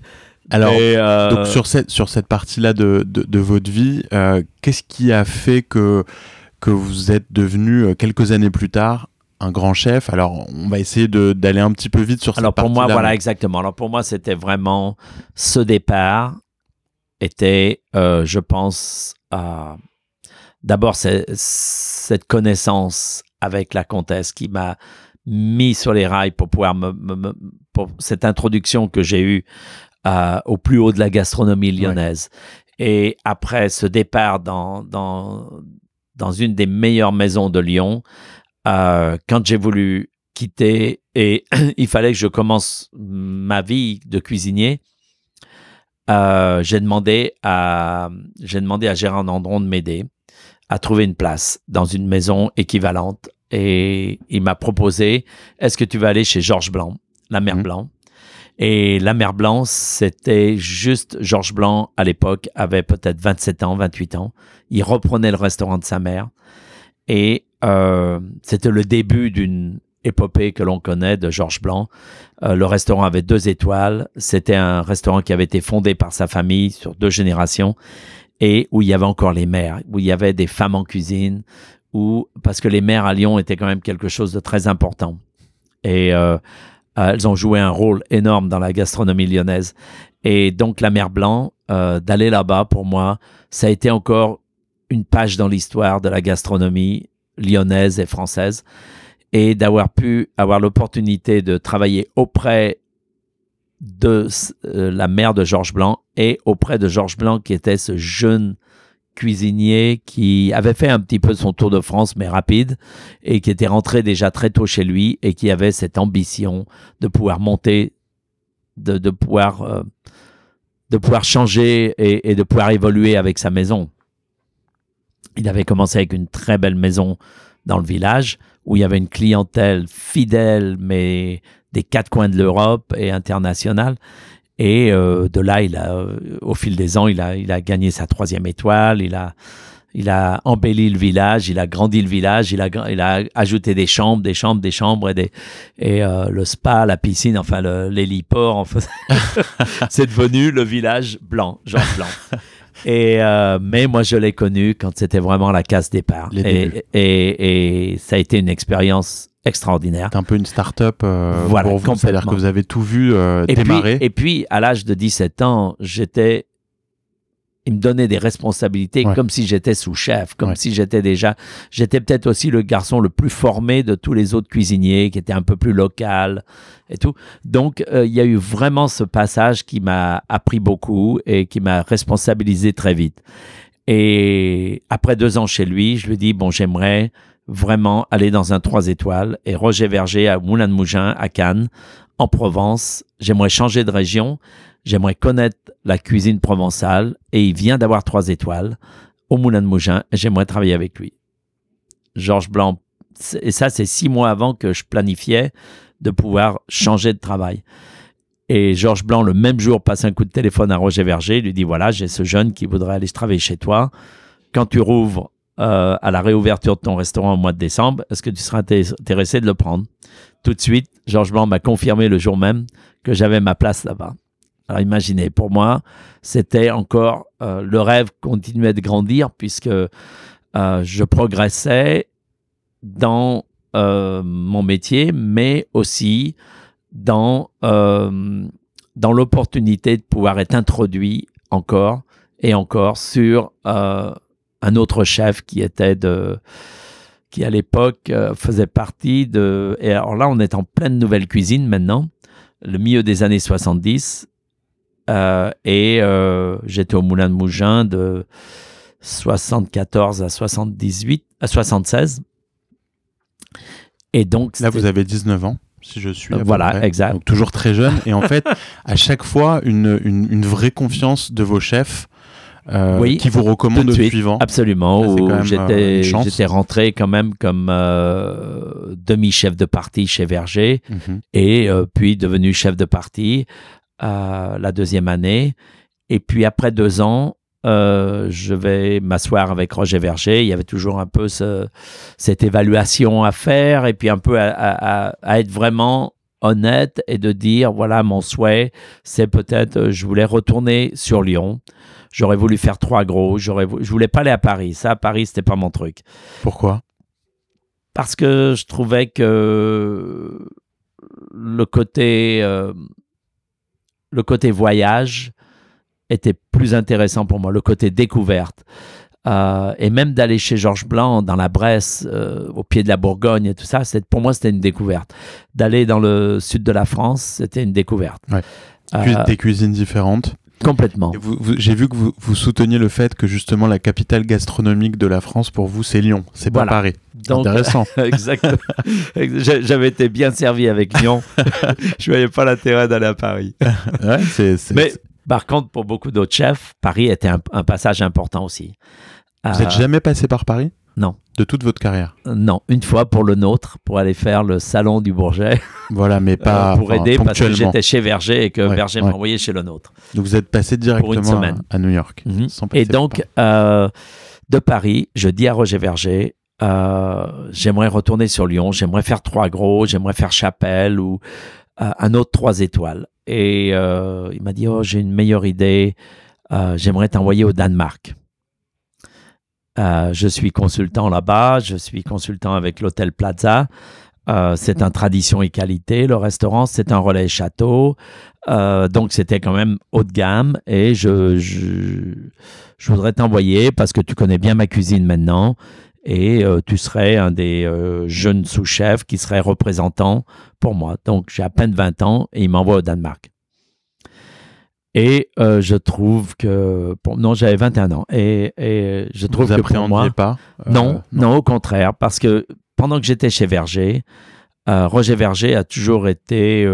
[SPEAKER 1] Alors, euh, donc sur cette, sur cette partie-là de, de, votre vie, euh, qu'est-ce qui a fait que, que vous êtes devenu, quelques années plus tard, un grand chef Alors, on va essayer d'aller un petit peu vite sur cette
[SPEAKER 2] Alors,
[SPEAKER 1] pour
[SPEAKER 2] moi, voilà, exactement. Alors, pour moi, c'était vraiment ce départ était, je pense, d'abord cette connaissance avec la comtesse qui m'a mis sur les rails pour pouvoir me, pour cette introduction que j'ai eue au plus haut de la gastronomie lyonnaise. Et après ce départ dans, dans, dans une des meilleures maisons de Lyon, euh, quand j'ai voulu quitter et il fallait que je commence ma vie de cuisinier, euh, j'ai demandé à j'ai demandé à Gérard Nandron de m'aider à trouver une place dans une maison équivalente et il m'a proposé est-ce que tu vas aller chez Georges Blanc, la mère mmh. Blanc? Et la mère Blanc, c'était juste Georges Blanc à l'époque, avait peut-être 27 ans, 28 ans. Il reprenait le restaurant de sa mère. Et euh, c'était le début d'une épopée que l'on connaît de Georges Blanc. Euh, le restaurant avait deux étoiles. C'était un restaurant qui avait été fondé par sa famille sur deux générations et où il y avait encore les mères, où il y avait des femmes en cuisine, où, parce que les mères à Lyon étaient quand même quelque chose de très important. Et euh, elles ont joué un rôle énorme dans la gastronomie lyonnaise. Et donc, la mer Blanc, d'aller là-bas, pour moi, ça a été encore une page dans l'histoire de la gastronomie lyonnaise et française. Et d'avoir pu avoir l'opportunité de travailler auprès de euh, la mère de Georges Blanc et auprès de Georges Blanc, qui était ce jeune cuisinier qui avait fait un petit peu son tour de France, mais rapide, et qui était rentré déjà très tôt chez lui et qui avait cette ambition de pouvoir monter, de, pouvoir, euh, de pouvoir changer et de pouvoir évoluer avec sa maison. Il avait commencé avec une très belle maison dans le village où il y avait une clientèle fidèle, mais des quatre coins de l'Europe et internationale. Et euh, de là, il a, euh, au fil des ans, il a, il a gagné sa troisième étoile. Il a, il a embelli le village, il a grandi le village, il a, il a ajouté des chambres, des chambres, des chambres et, des, et euh, le spa, la piscine, enfin l'héliport. C'est devenu le village blanc, genre blanc. Et euh, mais moi, je l'ai connu quand c'était vraiment la case départ. Et, et, et, ça a été une expérience extraordinaire.
[SPEAKER 1] C'est un peu une start-up euh, voilà, pour vous. C'est-à-dire que vous avez tout vu euh,
[SPEAKER 2] et
[SPEAKER 1] démarrer.
[SPEAKER 2] Puis, et puis, à l'âge de 17 ans, j'étais il me donnait des responsabilités comme si j'étais sous-chef, comme si j'étais déjà. J'étais peut-être aussi le garçon le plus formé de tous les autres cuisiniers, qui était un peu plus local et tout. Donc, euh, il y a eu vraiment ce passage qui m'a appris beaucoup et qui m'a responsabilisé très vite. Et après deux ans chez lui, je lui dis bon, j'aimerais vraiment aller dans un trois étoiles. Et Roger Verger à Moulin de Mougin, à Cannes, en Provence. J'aimerais changer de région J'aimerais connaître la cuisine provençale et il vient d'avoir trois étoiles au Moulin de Mougin et j'aimerais travailler avec lui. Georges Blanc, et ça c'est six mois avant que je planifiais de pouvoir changer de travail. Et Georges Blanc, le même jour, passe un coup de téléphone à Roger Verger, lui dit, voilà, j'ai ce jeune qui voudrait aller travailler chez toi. Quand tu rouvres euh, à la réouverture de ton restaurant au mois de décembre, est-ce que tu seras intéressé de le prendre? Tout de suite, Georges Blanc m'a confirmé le jour même que j'avais ma place là-bas. Alors imaginez, pour moi, c'était encore euh, le rêve continuait de grandir puisque euh, je progressais dans euh, mon métier, mais aussi dans, dans l'opportunité de pouvoir être introduit encore et encore sur un autre chef qui était de qui à l'époque faisait partie de et alors là on est en pleine nouvelle cuisine maintenant le milieu des années 70 euh, et euh, j'étais au Moulin de Mougin de 74 à 78, à 76. Et donc.
[SPEAKER 1] Là, vous avez 19 ans, si je suis.
[SPEAKER 2] voilà, exact.
[SPEAKER 1] Donc, toujours très jeune. Et en fait, à chaque fois, une, une, une vraie confiance de vos chefs. Euh,
[SPEAKER 2] oui,
[SPEAKER 1] qui vous recommandent le suivant.
[SPEAKER 2] Absolument. J'étais, rentré quand même comme euh, demi-chef de parti chez Verger mhm. et puis devenu chef de parti la deuxième année. Et puis après deux ans, euh, je vais m'asseoir avec Roger Verger. Il y avait toujours un peu ce, cette évaluation à faire et puis un peu à, être vraiment honnête et de dire voilà mon souhait c'est peut-être euh, je voulais retourner sur Lyon. J'aurais voulu faire trois gros. J'aurais je voulais pas aller à Paris. Ça à Paris c'était pas mon truc.
[SPEAKER 1] Pourquoi?
[SPEAKER 2] Parce que je trouvais que le côté euh, le côté voyage était plus intéressant pour moi, le côté découverte. Euh, et même d'aller chez Georges Blanc dans la Bresse, euh, au pied de la Bourgogne et tout ça, pour moi c'était une découverte. D'aller dans le sud de la France, c'était une découverte.
[SPEAKER 1] Euh, des cuisines différentes.
[SPEAKER 2] Complètement.
[SPEAKER 1] J'ai vu que vous, vous, souteniez le fait que justement la capitale gastronomique de la France pour vous c'est Lyon, c'est pas Paris. Intéressant.
[SPEAKER 2] exactement. J'avais été bien servi avec Lyon. je voyais pas l'intérêt d'aller à Paris.
[SPEAKER 1] ouais,
[SPEAKER 2] Mais par contre, pour beaucoup d'autres chefs, Paris était un, passage important aussi.
[SPEAKER 1] Vous n'êtes euh, jamais passé par Paris?
[SPEAKER 2] Non.
[SPEAKER 1] De toute votre carrière
[SPEAKER 2] euh, Non, une fois pour le nôtre, pour aller faire le salon du Bourget.
[SPEAKER 1] Voilà, mais pas
[SPEAKER 2] euh, pour aider parce que j'étais chez Verger et que Verger m'a envoyé chez le nôtre.
[SPEAKER 1] Donc vous êtes passé directement à, New York.
[SPEAKER 2] Mhm. et donc, de Paris, je dis à Roger Verger, j'aimerais retourner sur Lyon, j'aimerais faire trois gros, j'aimerais faire Chapelle ou un autre trois étoiles. Et il m'a dit, oh, j'ai une meilleure idée, j'aimerais t'envoyer au Danemark. Euh, je suis consultant là-bas, je suis consultant avec l'hôtel Plaza. Euh, c'est un tradition et qualité. Le restaurant, c'est un relais château. Euh, donc, c'était quand même haut de gamme. Et je, je, voudrais t'envoyer parce que tu connais bien ma cuisine maintenant. Et tu serais un des jeunes sous-chefs qui serait représentant pour moi. Donc, j'ai à peine 20 ans et il m'envoie au Danemark. Et euh, je trouve que non, j'avais 21 ans et, et je trouve
[SPEAKER 1] Vous
[SPEAKER 2] que pour moi,
[SPEAKER 1] pas euh,
[SPEAKER 2] non, non, au contraire, parce que pendant que j'étais chez Verger, euh, Roger Verger a toujours été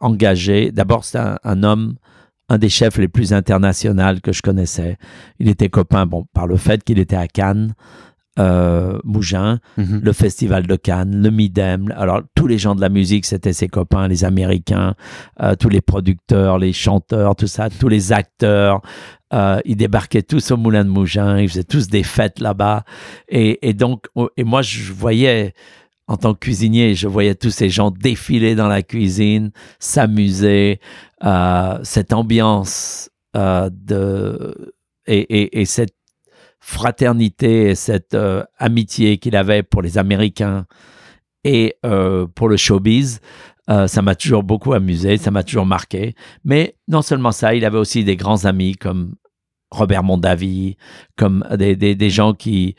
[SPEAKER 2] engagé. D'abord, c'est un, un homme, un des chefs les plus internationaux que je connaissais. Il était copain, bon, par le fait qu'il était à Cannes, euh, Mougin,
[SPEAKER 1] Mhm.
[SPEAKER 2] le Festival de Cannes, le Midem. Alors, tous les gens de la musique, c'était ses copains, les Américains, euh, tous les producteurs, les chanteurs, tout ça, tous les acteurs. Euh, ils débarquaient tous au Moulin de Mougin, ils faisaient tous des fêtes là-bas. Et, et donc, et moi, je voyais, en tant que cuisinier, je voyais tous ces gens défiler dans la cuisine, s'amuser, cette ambiance de, et, et, et cette fraternité et cette euh, amitié qu'il avait pour les Américains et euh, pour le showbiz, euh, ça m'a toujours beaucoup amusé, ça m'a toujours marqué. Mais non seulement ça, il avait aussi des grands amis comme Robert Mondavi, comme des, des, des gens qui...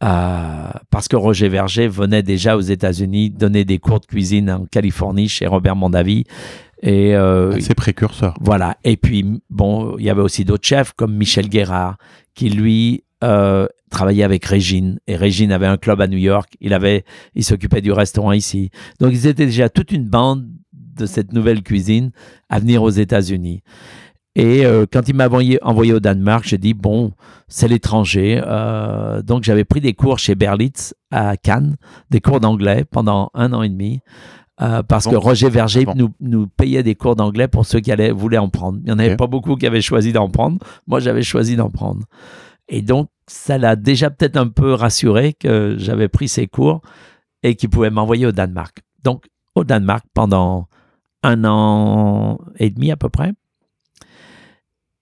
[SPEAKER 2] parce que Roger Verger venait déjà aux États-Unis donner des cours de cuisine en Californie chez Robert Mondavi. Et euh,
[SPEAKER 1] Assez précurseur.
[SPEAKER 2] voilà. Et puis, bon, il y avait aussi d'autres chefs comme Michel Guérard, qui lui euh, travaillait avec Régine. Et Régine avait un club à New York. Il avait, il s'occupait du restaurant ici. Donc, ils étaient déjà toute une bande de cette nouvelle cuisine à venir aux États-Unis. Et euh, quand il m'a envoyé, envoyé au Danemark, j'ai dit, bon, c'est l'étranger. Euh, donc, j'avais pris des cours chez Berlitz à Cannes, des cours d'anglais pendant un an et demi. Euh, parce
[SPEAKER 1] Bon.
[SPEAKER 2] que Roger Verger
[SPEAKER 1] Bon.
[SPEAKER 2] nous, nous payait des cours d'anglais pour ceux qui allaient, voulaient en prendre. Il n'y en avait pas beaucoup qui avaient choisi d'en prendre. Moi, j'avais choisi d'en prendre. Et donc, ça l'a déjà peut-être un peu rassuré que j'avais pris ces cours et qu'il pouvait m'envoyer au Danemark. Donc, au Danemark pendant un an et demi à peu près.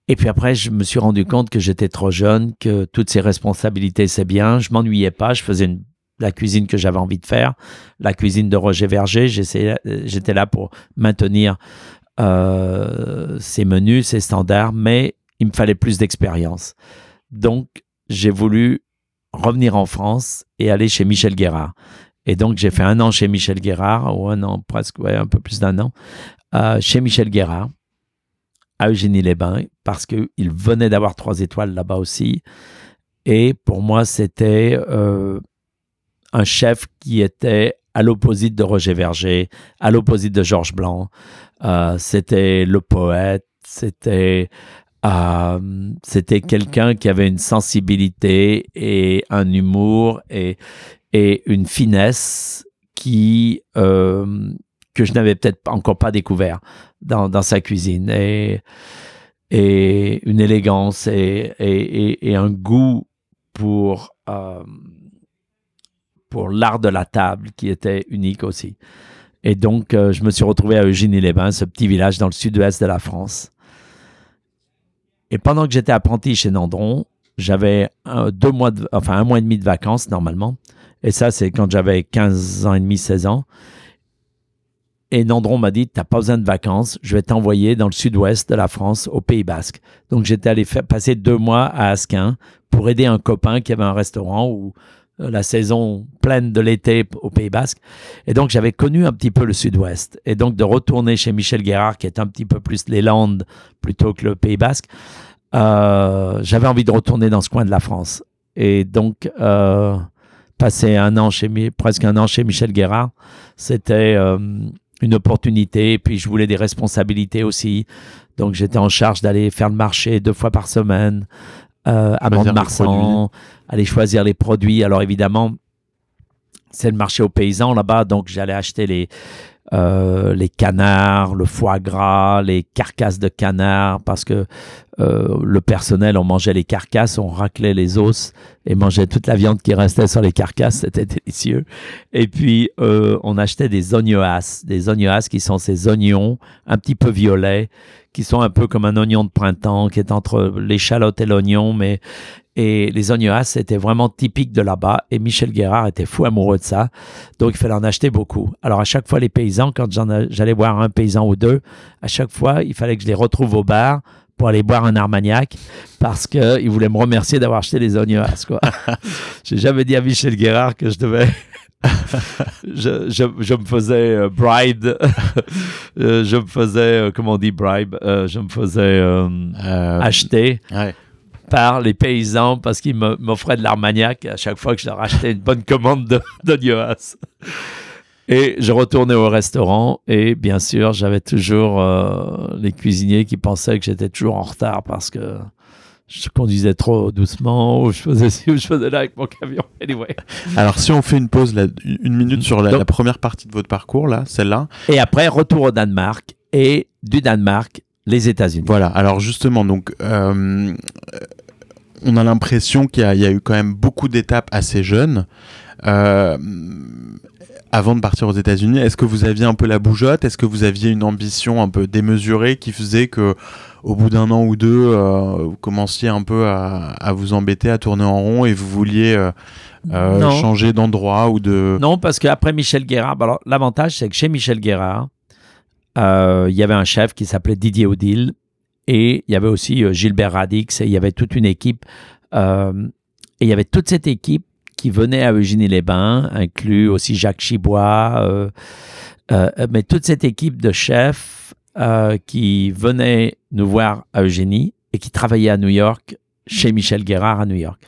[SPEAKER 2] Et puis après, je me suis rendu compte que j'étais trop jeune, que toutes ces responsabilités, c'est bien. Je m'ennuyais pas. Je faisais la cuisine que j'avais envie de faire, la cuisine de Roger Verger. J'étais là pour maintenir euh, ces menus, ces standards, mais il me fallait plus d'expérience. Donc, j'ai voulu revenir en France et aller chez Michel Guérard. Et donc, j'ai fait un an chez Michel Guérard, ou un an, presque, un peu plus d'un an, euh, chez Michel Guérard, à Eugénie-les-Bains, parce qu'il venait d'avoir trois étoiles là-bas aussi. Et pour moi, c'était euh, un chef qui était à l'opposite de Roger Verger, à l'opposite de Georges Blanc. Euh, c'était le poète, c'était euh, c'était quelqu'un qui avait une sensibilité et un humour et, et une finesse qui euh, que je n'avais peut-être encore pas découvert dans, dans sa cuisine et, et une élégance et, et, et- et un goût pour euh, pour l'art de la table qui était unique aussi. Et donc, euh, je me suis retrouvé à Eugénie-les-Bains, ce petit village dans le sud-ouest de la France. Et pendant que j'étais apprenti chez Nandron, j'avais un, deux mois enfin, un mois et demi de vacances normalement. Et ça, c'est quand j'avais 15 ans et demi, 16 ans. Et Nandron m'a dit, t'as pas besoin de vacances, je vais t'envoyer dans le sud-ouest de la France, au Pays Basque. Donc j'étais allé passer deux mois à Asquin pour aider un copain qui avait un restaurant où la saison pleine de l'été au Pays Basque. Et donc j'avais connu un petit peu le sud-ouest. Et donc de retourner chez Michel Guérard, qui est un petit peu plus les Landes plutôt que le Pays Basque, euh, j'avais envie de retourner dans ce coin de la France. Et donc euh, passer un an chez presque un an chez Michel Guérard, c'était euh, une opportunité. Et puis je voulais des responsabilités aussi. Donc j'étais en charge d'aller faire le marché deux fois par semaine euh, à Mont-de-Marsan, aller choisir les produits. Alors évidemment, c'est le marché aux paysans là-bas, donc j'allais acheter les, euh, les canards, le foie gras, les carcasses de canards, parce que euh, le personnel, on mangeait les carcasses, on raclait les os et mangeait toute la viande qui restait sur les carcasses, c'était délicieux. Et puis, euh, on achetait des ognoas, des ognoas qui sont ces oignons un petit peu violets, qui sont un peu comme un oignon de printemps, qui est entre l'échalote et l'oignon, mais et les ognoas, c'était vraiment typique de là-bas. Et Michel Guérard était fou amoureux de ça. Donc, il fallait en acheter beaucoup. Alors, à chaque fois, les paysans, quand j'allais voir un paysan ou deux, à chaque fois, il fallait que je les retrouve au bar pour aller boire un armagnac parce qu'ils voulaient me remercier d'avoir acheté les ognoas, quoi. J'ai jamais dit à Michel Guérard que je devais je, je, je, me faisais euh, bribe, euh, je me faisais, euh, comment on dit bribe, je me faisais acheter
[SPEAKER 1] ouais.
[SPEAKER 2] Par les paysans parce qu'ils m'offraient de l'armagnac à chaque fois que je leur achetais une bonne commande de, de Et je retournais au restaurant et bien sûr, j'avais toujours les cuisiniers qui pensaient que j'étais toujours en retard parce que je conduisais trop doucement, ou je faisais ci, ou je faisais là avec mon camion. Anyway.
[SPEAKER 1] Alors, si on fait une pause, là, une minute sur la, première partie de votre parcours, là, celle-là.
[SPEAKER 2] Et après, retour au Danemark, et du Danemark, les États-Unis.
[SPEAKER 1] Voilà, alors justement, donc, euh, on a l'impression qu'il y, y, a eu quand même beaucoup d'étapes assez jeunes. Euh, avant de partir aux États-Unis, est-ce que vous aviez un peu la bougeotte? Est-ce que vous aviez une ambition un peu démesurée qui faisait que au bout d'un an ou deux, euh, vous commenciez un peu à, vous embêter, à tourner en rond et vous vouliez euh, changer d'endroit ou de...
[SPEAKER 2] Non, parce qu'après Michel Guérard, alors l'avantage c'est que chez Michel Guérard, il y avait un chef qui s'appelait Didier Odile et il y avait aussi Gilbert Radix et il y avait toute une équipe. et il y avait toute cette équipe qui venait à Eugénie-les-Bains, inclus aussi Jacques Chibois, mais toute cette équipe de chefs euh, qui venait nous voir à Eugénie et qui travaillait à New York chez Michel Guérard à New York.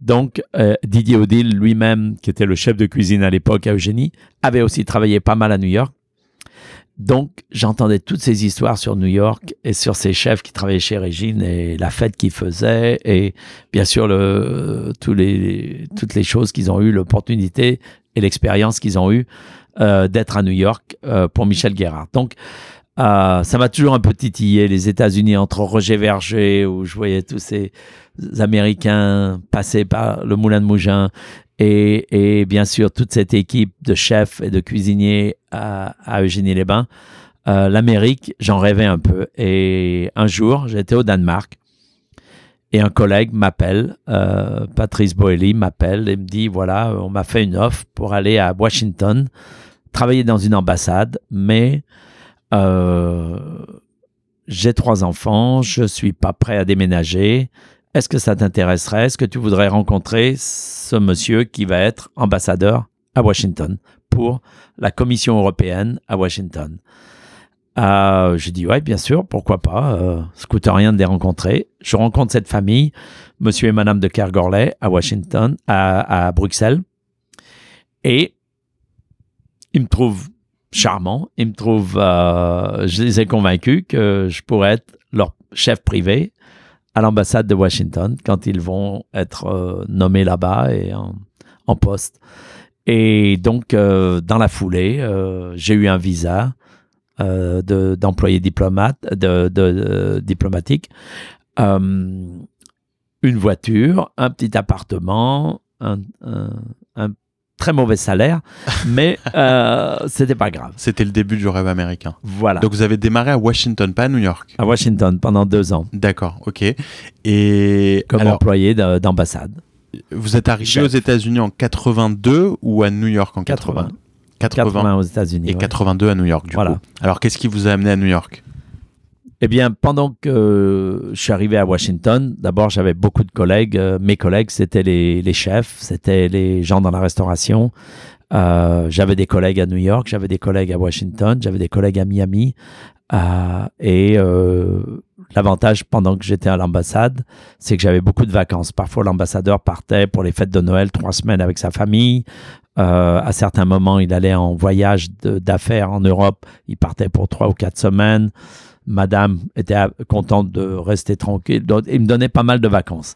[SPEAKER 2] Donc, euh, Didier Odile lui-même, qui était le chef de cuisine à l'époque à Eugénie, avait aussi travaillé pas mal à New York. Donc, j'entendais toutes ces histoires sur New York et sur ces chefs qui travaillaient chez Régine et la fête qu'ils faisaient et bien sûr toutes les choses qu'ils ont eu, l'opportunité et l'expérience qu'ils ont eu euh, d'être à New York pour Michel Guérard. Donc, euh, ça m'a toujours un peu titillé, les États-Unis entre Roger Verger, où je voyais tous ces Américains passer par le Moulin de Mougin, et, bien sûr toute cette équipe de chefs et de cuisiniers à, Eugénie-les-Bains. Euh, L'Amérique, j'en rêvais un peu. Et un jour, j'étais au Danemark, et un collègue m'appelle, euh, Patrice Boeli m'appelle et me dit, voilà, on m'a fait une offre pour aller à Washington, travailler dans une ambassade, mais euh, j'ai trois enfants, je suis pas prêt à déménager. Est-ce que ça t'intéresserait? Est-ce que tu voudrais rencontrer ce monsieur qui va être ambassadeur à Washington? Pour la Commission européenne à Washington euh, Je dis ouais, bien sûr, pourquoi pas. Euh, rien de les rencontrer. Je rencontre cette famille, monsieur et madame de Kergorley à Washington, à, Bruxelles. Et ils me trouvent charmants. Ils me trouvent, euh, je les ai convaincus que je pourrais être leur chef privé à l'ambassade de Washington quand ils vont être euh, nommés là-bas et en, poste. Et donc, euh, dans la foulée, j'ai eu un visa d'employé diplomate, de, diplomatique, une voiture, un petit appartement, un, un très mauvais salaire, mais euh, c'était pas grave.
[SPEAKER 1] C'était le début du rêve américain.
[SPEAKER 2] Voilà.
[SPEAKER 1] Donc vous avez démarré à Washington, pas à New York.
[SPEAKER 2] À Washington pendant deux ans.
[SPEAKER 1] D'accord, ok. Et
[SPEAKER 2] comme employé d'ambassade.
[SPEAKER 1] Vous êtes arrivé aux États-Unis en 82 ou à New York en 80
[SPEAKER 2] 80, 80 aux États-Unis.
[SPEAKER 1] Et 82 à New York, du voilà. coup. Alors qu'est-ce qui vous a amené à New York?
[SPEAKER 2] Eh bien, pendant que je suis arrivé à Washington, d'abord j'avais beaucoup de collègues. Euh, mes collègues, c'était les, chefs, c'était les gens dans la restauration. Euh, j'avais des collègues à New York, j'avais des collègues à Washington, j'avais des collègues à Miami. Euh, et l'avantage pendant que j'étais à l'ambassade, c'est que j'avais beaucoup de vacances. Parfois, l'ambassadeur partait pour les fêtes de Noël trois semaines avec sa famille. à certains moments, il allait en voyage d'affaires en Europe. Il partait pour trois ou quatre semaines. Madame était contente de rester tranquille. il me donnait pas mal de vacances.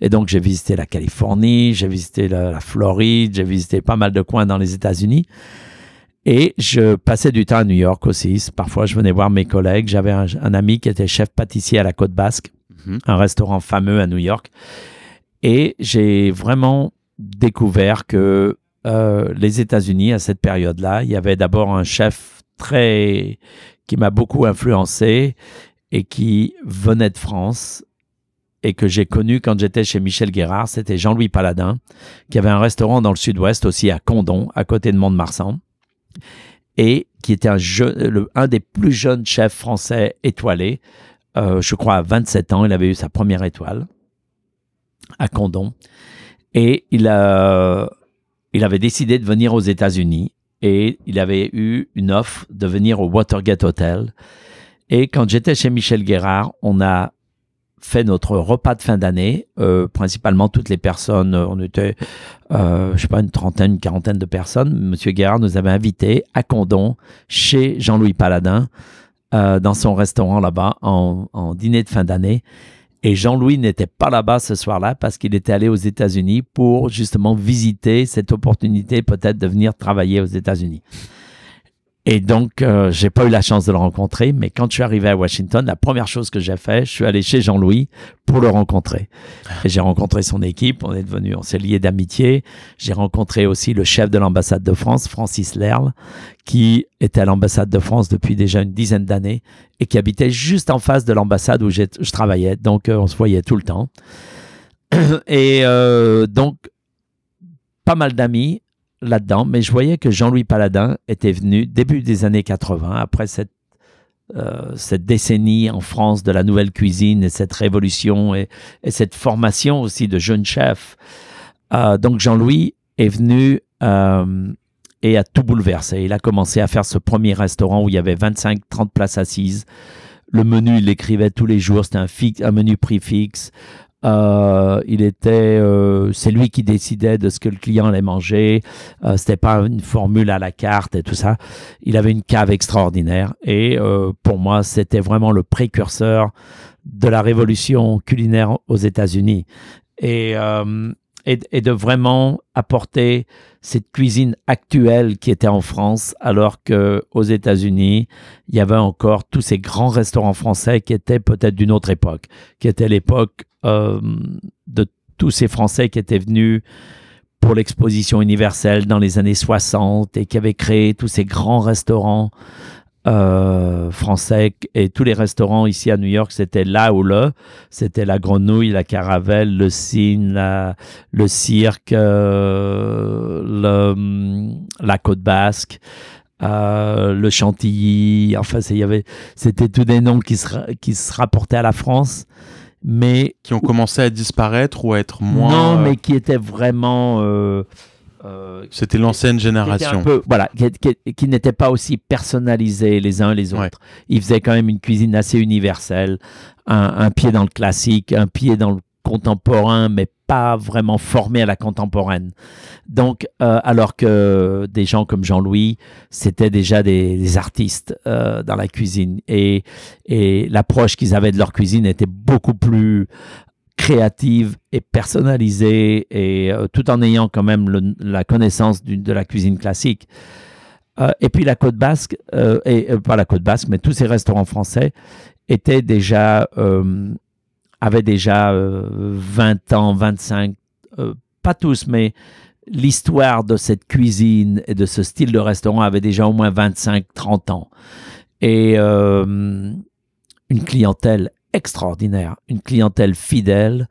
[SPEAKER 2] Et donc, j'ai visité la Californie, j'ai visité la, Floride, j'ai visité pas mal de coins dans les États-Unis. Et je passais du temps à New York aussi. Parfois, je venais voir mes collègues. J'avais un, ami qui était chef pâtissier à la Côte Basque, mhm. un restaurant fameux à New York. Et j'ai vraiment découvert que euh, les États-Unis, à cette période-là, il y avait d'abord un chef très qui m'a beaucoup influencé et qui venait de France et que j'ai connu quand j'étais chez Michel Guérard, c'était Jean-Louis Paladin, qui avait un restaurant dans le sud-ouest aussi à Condon, à côté de Mont-de-Marsan, et qui était un, un des plus jeunes chefs français étoilés. Euh, je crois à 27 ans, il avait eu sa première étoile à Condon. Et il a, il avait décidé de venir aux États-Unis et il avait eu une offre de venir au Watergate Hotel. Et quand j'étais chez Michel Guérard, on a fait notre repas de fin d'année, euh, principalement toutes les personnes, euh, on était, euh, je sais pas, une trentaine, une quarantaine de personnes. Monsieur Guérard nous avait invités à Condon, chez Jean-Louis Paladin, euh, dans son restaurant là-bas, en, en dîner de fin d'année. Et Jean-Louis n'était pas là-bas ce soir-là parce qu'il était allé aux États-Unis pour justement visiter cette opportunité peut-être de venir travailler aux États-Unis. Et donc, euh, j'ai pas eu la chance de le rencontrer, mais quand je suis arrivé à Washington, la première chose que j'ai fait, je suis allé chez Jean-Louis pour le rencontrer. Et j'ai rencontré son équipe, on est devenu, on s'est liés d'amitié. J'ai rencontré aussi le chef de l'ambassade de France, Francis Lerle, qui était à l'ambassade de France depuis déjà une dizaine d'années et qui habitait juste en face de l'ambassade où je travaillais. Donc, euh, on se voyait tout le temps. Et euh, donc, pas mal d'amis là-dedans, mais je voyais que Jean-Louis Paladin était venu début des années 80, après cette, euh, cette décennie en France de la nouvelle cuisine et cette révolution et, et cette formation aussi de jeunes chefs. Euh, donc Jean-Louis est venu euh, et a tout bouleversé. Il a commencé à faire ce premier restaurant où il y avait 25-30 places assises. Le menu, il l'écrivait tous les jours. C'était un, un menu prix fixe. Euh, il était, euh, c'est lui qui décidait de ce que le client allait manger. Euh, c'était pas une formule à la carte et tout ça. Il avait une cave extraordinaire et euh, pour moi, c'était vraiment le précurseur de la révolution culinaire aux États-Unis et, et de vraiment apporter cette cuisine actuelle qui était en France, alors que aux États-Unis, il y avait encore tous ces grands restaurants français qui étaient peut-être d'une autre époque, qui était l'époque euh, de tous ces Français qui étaient venus pour l'exposition universelle dans les années 60 et qui avaient créé tous ces grands restaurants euh, français et tous les restaurants ici à New York, c'était là ou là. C'était la grenouille, la caravelle, le cygne, le cirque, euh, la côte basque. Le chantilly, enfin, c'était tous des noms qui se, qui se rapportaient à la France, mais
[SPEAKER 1] Qui ont commencé à disparaître ou à être moins.
[SPEAKER 2] non,
[SPEAKER 1] euh,
[SPEAKER 2] mais qui étaient vraiment euh, euh,
[SPEAKER 1] C'était l'ancienne génération.
[SPEAKER 2] peu- voilà, qui, qui- qui n'étaient pas aussi personnalisés les uns les autres.
[SPEAKER 1] Ouais.
[SPEAKER 2] Ils faisaient quand même une cuisine assez universelle, un, un pied dans le classique, un pied dans le contemporain, mais pas vraiment formé à la contemporaine. Donc, euh, alors que des gens comme Jean-Louis, c'était déjà des, artistes euh, dans la cuisine. Et, et l'approche qu'ils avaient de leur cuisine était beaucoup plus créative et personnalisée, et euh, tout en ayant quand même la connaissance de la cuisine classique. Et puis la côte basque, et pas la côte basque, mais tous ces restaurants français étaient déjà, avaient déjà euh, 20 ans, 25, euh, pas tous, mais l'histoire de cette cuisine et de ce style de restaurant avait déjà au moins 25, 30 ans. Et euh, une clientèle extraordinaire, une clientèle fidèle,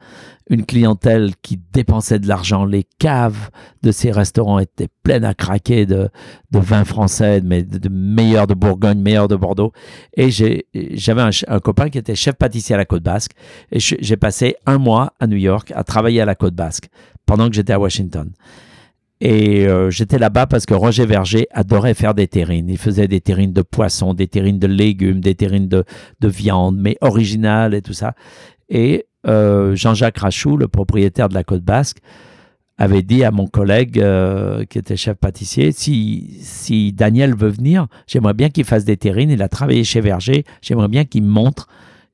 [SPEAKER 2] une clientèle qui dépensait de l'argent. Les caves de ces restaurants étaient pleines à craquer de, de vins français, mais de, meilleurs de Bourgogne, meilleurs de Bordeaux. Et j'avais un, copain qui était chef pâtissier à la Côte Basque. Et j'ai passé un mois à New York à travailler à la Côte Basque pendant que j'étais à Washington. Et euh, j'étais là-bas parce que Roger Verger adorait faire des terrines. Il faisait des terrines de poisson, des terrines de légumes, des terrines de, de viande, mais originales et tout ça. Et euh, Jean-Jacques Rachou, le propriétaire de la Côte Basque, avait dit à mon collègue euh, qui était chef pâtissier, si, si Daniel veut venir, j'aimerais bien qu'il fasse des terrines. Il a travaillé chez Verger. J'aimerais bien qu'il montre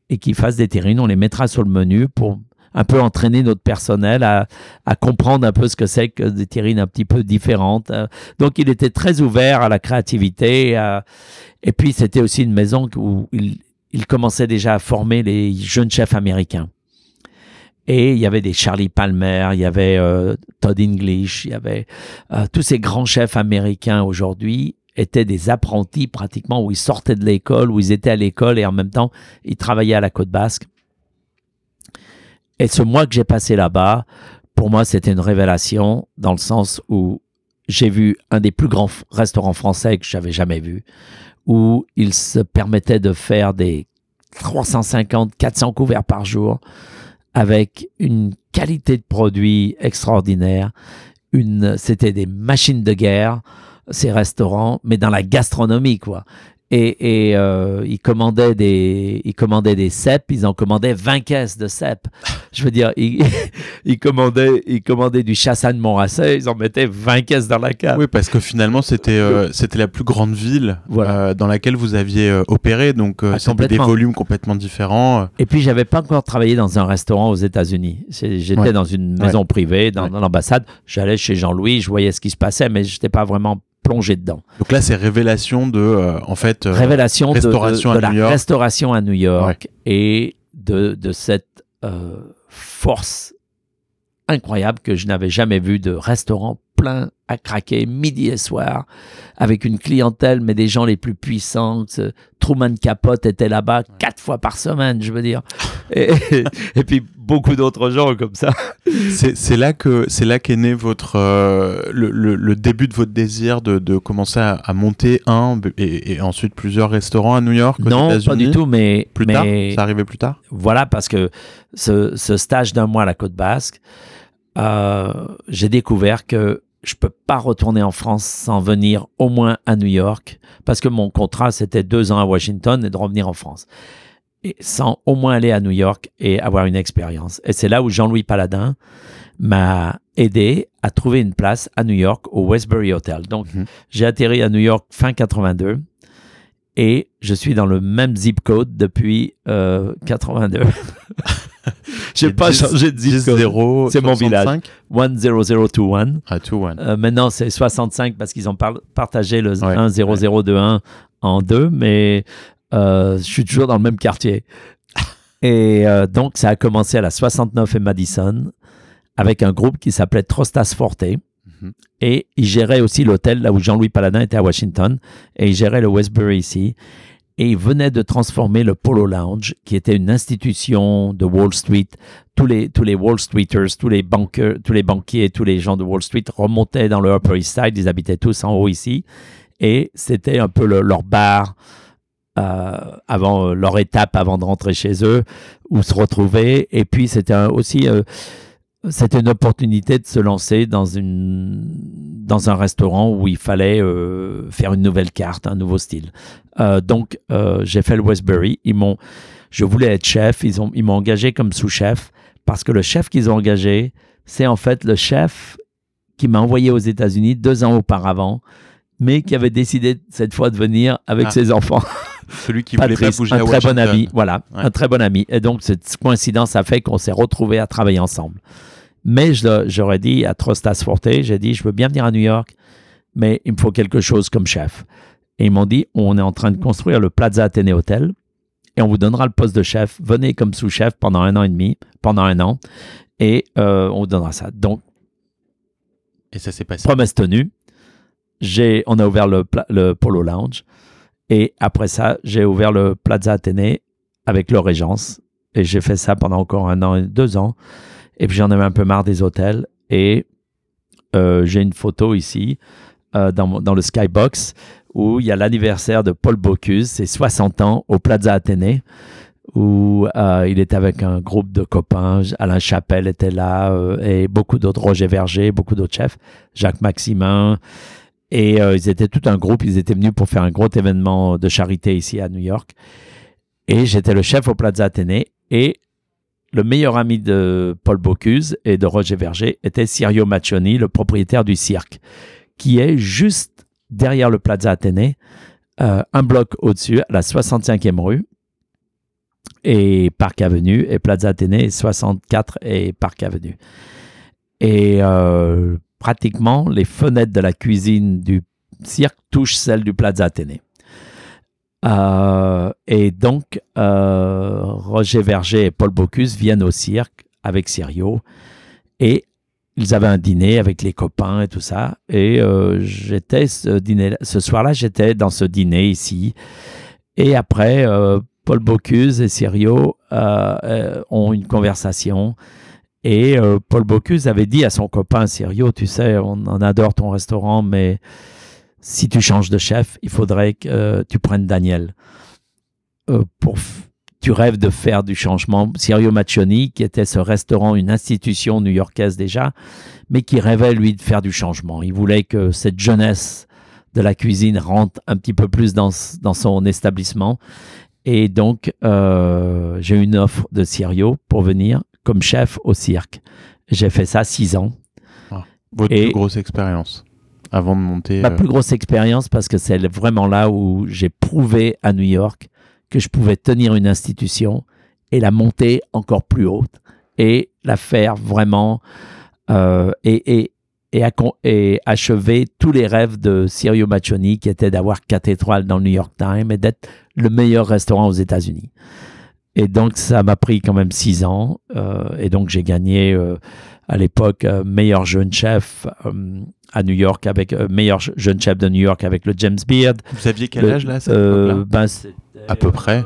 [SPEAKER 2] et qu'il fasse des terrines. On les mettra sur le menu pour un peu entraîner notre personnel à, à comprendre un peu ce que c'est que des terrines un petit peu différentes. Euh, Donc il était très ouvert à la créativité. à- Et puis c'était aussi une maison où il, il commençait déjà à former les jeunes chefs américains. Et il y avait des Charlie Palmer, il y avait euh, Todd English, il y avait euh, tous ces grands chefs américains aujourd'hui étaient des apprentis pratiquement où ils sortaient de l'école, où ils étaient à l'école et en même temps ils travaillaient à la côte basque. Et ce mois que j'ai passé là-bas, pour moi, c'était une révélation dans le sens où j'ai vu un des plus grands restaurants français que j'avais jamais vu, où ils se permettaient de faire des 350, 400 couverts par jour avec une qualité de produit extraordinaire, une, c'était des machines de guerre, ces restaurants, mais dans la gastronomie, quoi. Et, et euh, ils, commandaient des, ils commandaient des cèpes, ils en commandaient 20 caisses de cèpes. Je veux dire, ils, ils, commandaient, ils commandaient du chassagne Montrachet, ils en mettaient 20 caisses dans la cave.
[SPEAKER 1] Oui, parce que finalement, c'était euh, c'était la plus grande ville euh, dans laquelle vous aviez euh, opéré, donc
[SPEAKER 2] Ah,
[SPEAKER 1] c'était des volumes complètement différents.
[SPEAKER 2] Et puis, j'avais pas encore travaillé dans un restaurant aux États-Unis. J'étais
[SPEAKER 1] Ouais.
[SPEAKER 2] dans une maison privée, dans,
[SPEAKER 1] Ouais.
[SPEAKER 2] dans l'ambassade. J'allais chez Jean-Louis, je voyais ce qui se passait, mais je n'étais pas vraiment plongé dedans.
[SPEAKER 1] Donc là, c'est révélation de, euh, en fait, euh,
[SPEAKER 2] Révélation de- de,
[SPEAKER 1] restauration
[SPEAKER 2] de
[SPEAKER 1] à
[SPEAKER 2] la
[SPEAKER 1] New York.
[SPEAKER 2] restauration à New York et de, de cette euh, force incroyable que je n'avais jamais vue de restaurants à craquer midi et soir avec une clientèle mais des gens les plus puissants. Truman Capote était là-bas quatre fois par semaine, je veux dire. Et, et puis beaucoup d'autres gens comme ça.
[SPEAKER 1] c'est là que c'est là qu'est né votre euh, le, le- le début de votre désir de, de commencer à, à monter un et, et ensuite plusieurs restaurants à New York. aux
[SPEAKER 2] non, pas du tout, mais,
[SPEAKER 1] Plus
[SPEAKER 2] mais
[SPEAKER 1] tard, ça arrivait plus tard?
[SPEAKER 2] Voilà, parce que ce, ce stage d'un mois à la côte basque, euh, j'ai découvert que je peux pas retourner en France sans venir au moins à New York, parce que mon contrat, c'était deux ans à Washington et de revenir en France. Et sans au moins aller à New York et avoir une expérience. Et c'est là où Jean-Louis Paladin m'a aidé à trouver une place à New York au Westbury Hotel. Donc,
[SPEAKER 1] Mhm.
[SPEAKER 2] j'ai atterri à New York fin 82 et je suis dans le même zip code depuis euh, 82. J'ai pas
[SPEAKER 1] 10
[SPEAKER 2] changé de zip code.
[SPEAKER 1] 10-0,
[SPEAKER 2] C'est mon
[SPEAKER 1] 65.
[SPEAKER 2] 10021.
[SPEAKER 1] À tout one.
[SPEAKER 2] Euh, maintenant, c'est 65 parce qu'ils ont par- partagé le
[SPEAKER 1] Ouais,
[SPEAKER 2] 10021 en deux, mais euh, je suis toujours dans le même quartier. Et euh, donc, ça a commencé à la 69 et Madison avec un groupe qui s'appelait Trostas Forte.
[SPEAKER 1] Mhm.
[SPEAKER 2] Et il gérait aussi l'hôtel là où Jean-Louis Paladin était à Washington. Et il gérait le Westbury ici. Et venait de transformer le Polo Lounge, qui était une institution de Wall Street. Tous les, Wall Streeters, tous les, banqueurs, tous les banquiers, tous les gens de Wall Street remontaient dans le Upper East Side. Ils habitaient tous en haut ici. Et c'était un peu le- leur bar euh, avant euh, leur étape avant de rentrer chez eux, où se retrouver. Et puis c'était aussi euh, c'était une opportunité de se lancer dans une dans un restaurant où il fallait euh, faire une nouvelle carte, un nouveau style. Euh, donc euh, j'ai fait le Westbury. Ils m'ont, je voulais être chef. Ils ont ils m'ont engagé comme sous-chef parce que le chef qu'ils ont engagé, c'est en fait le chef qui m'a envoyé aux États-Unis deux ans auparavant, mais qui avait décidé cette fois de venir avec
[SPEAKER 1] Ah.
[SPEAKER 2] ses enfants.
[SPEAKER 1] Celui qui voulait pas bouger
[SPEAKER 2] un
[SPEAKER 1] à
[SPEAKER 2] très bon ami, voilà,
[SPEAKER 1] Ouais.
[SPEAKER 2] un très bon ami. Et donc cette coïncidence a fait qu'on s'est retrouvés à travailler ensemble. Mais j'aurais dit à Trostas Forte, j'ai dit, je veux bien venir à New York, mais il me faut quelque chose comme chef. Et ils m'ont dit, on est en train de construire le Plaza Athénée Hotel et on vous donnera le poste de chef. Venez comme sous-chef pendant un an et demi, pendant un an, et euh, on vous donnera ça. Donc
[SPEAKER 1] Et ça s'est passé.
[SPEAKER 2] promesse tenue. J'ai, on a ouvert le, Polo Lounge. Et après ça, j'ai ouvert le Plaza Athénée avec le Régence. Et j'ai fait ça pendant encore un an et deux ans. Et puis j'en avais un peu marre des hôtels. Et euh, j'ai une photo ici euh, dans, le Skybox où il y a l'anniversaire de Paul Bocuse, c'est 60 ans au Plaza Athénée, où euh, il était avec un groupe de copains. Alain Chapelle était là et beaucoup d'autres, Roger Verger, beaucoup d'autres chefs, Jacques Maximin. Et ils étaient tout un groupe, ils étaient venus pour faire un gros événement de charité ici à New York. Et j'étais le chef au Plaza Athénée. Et le meilleur ami de Paul Bocuse et de Roger Verger était Sirio Maccioni, le propriétaire du cirque, qui est juste derrière le Plaza Athénée, euh, un bloc au-dessus, à la 65e rue, et Parc Avenue, et Plaza Athénée, 64 et Parc Avenue. Et euh, pratiquement, les fenêtres de la cuisine du cirque touchent celles du Plaza Athénée. Euh, et donc, euh, Roger Verger et Paul Bocuse viennent au cirque avec Sirio et ils avaient un dîner avec les copains et tout ça. Et euh, j'étais ce soir-là, j'étais dans ce dîner ici. Et après, Paul Bocuse et Sirio ont une conversation. Et Paul Bocuse avait dit à son copain Sirio, tu sais, on adore ton restaurant, mais si tu changes de chef, il faudrait que euh, tu prennes Daniel euh, pour tu rêves de faire du changement. Sirio Maccioni, qui était ce restaurant, une institution new-yorkaise déjà, mais qui rêvait, lui, de faire du changement. Il voulait que cette jeunesse de la cuisine rentre un petit peu plus dans, dans son établissement. Et donc, euh, j'ai une offre de Sirio pour venir comme chef au cirque. J'ai fait ça six ans.
[SPEAKER 1] Ah, votre plus grosse expérience avant de monter
[SPEAKER 2] Ma euh, plus grosse expérience parce que c'est vraiment là où j'ai prouvé à New York que je pouvais tenir une institution et la monter encore plus haute et la faire vraiment euh, et, et, et, achever tous les rêves de Sirio Maccioni qui était d'avoir quatre étoiles dans le New York Times et d'être le meilleur restaurant aux États-Unis. Et donc ça m'a pris quand même six ans euh, et donc j'ai gagné euh, à l'époque meilleur jeune chef à New York avec meilleur jeune chef de New York avec le James Beard.
[SPEAKER 1] Vous aviez quel âge là, cette là
[SPEAKER 2] ben,
[SPEAKER 1] à peu près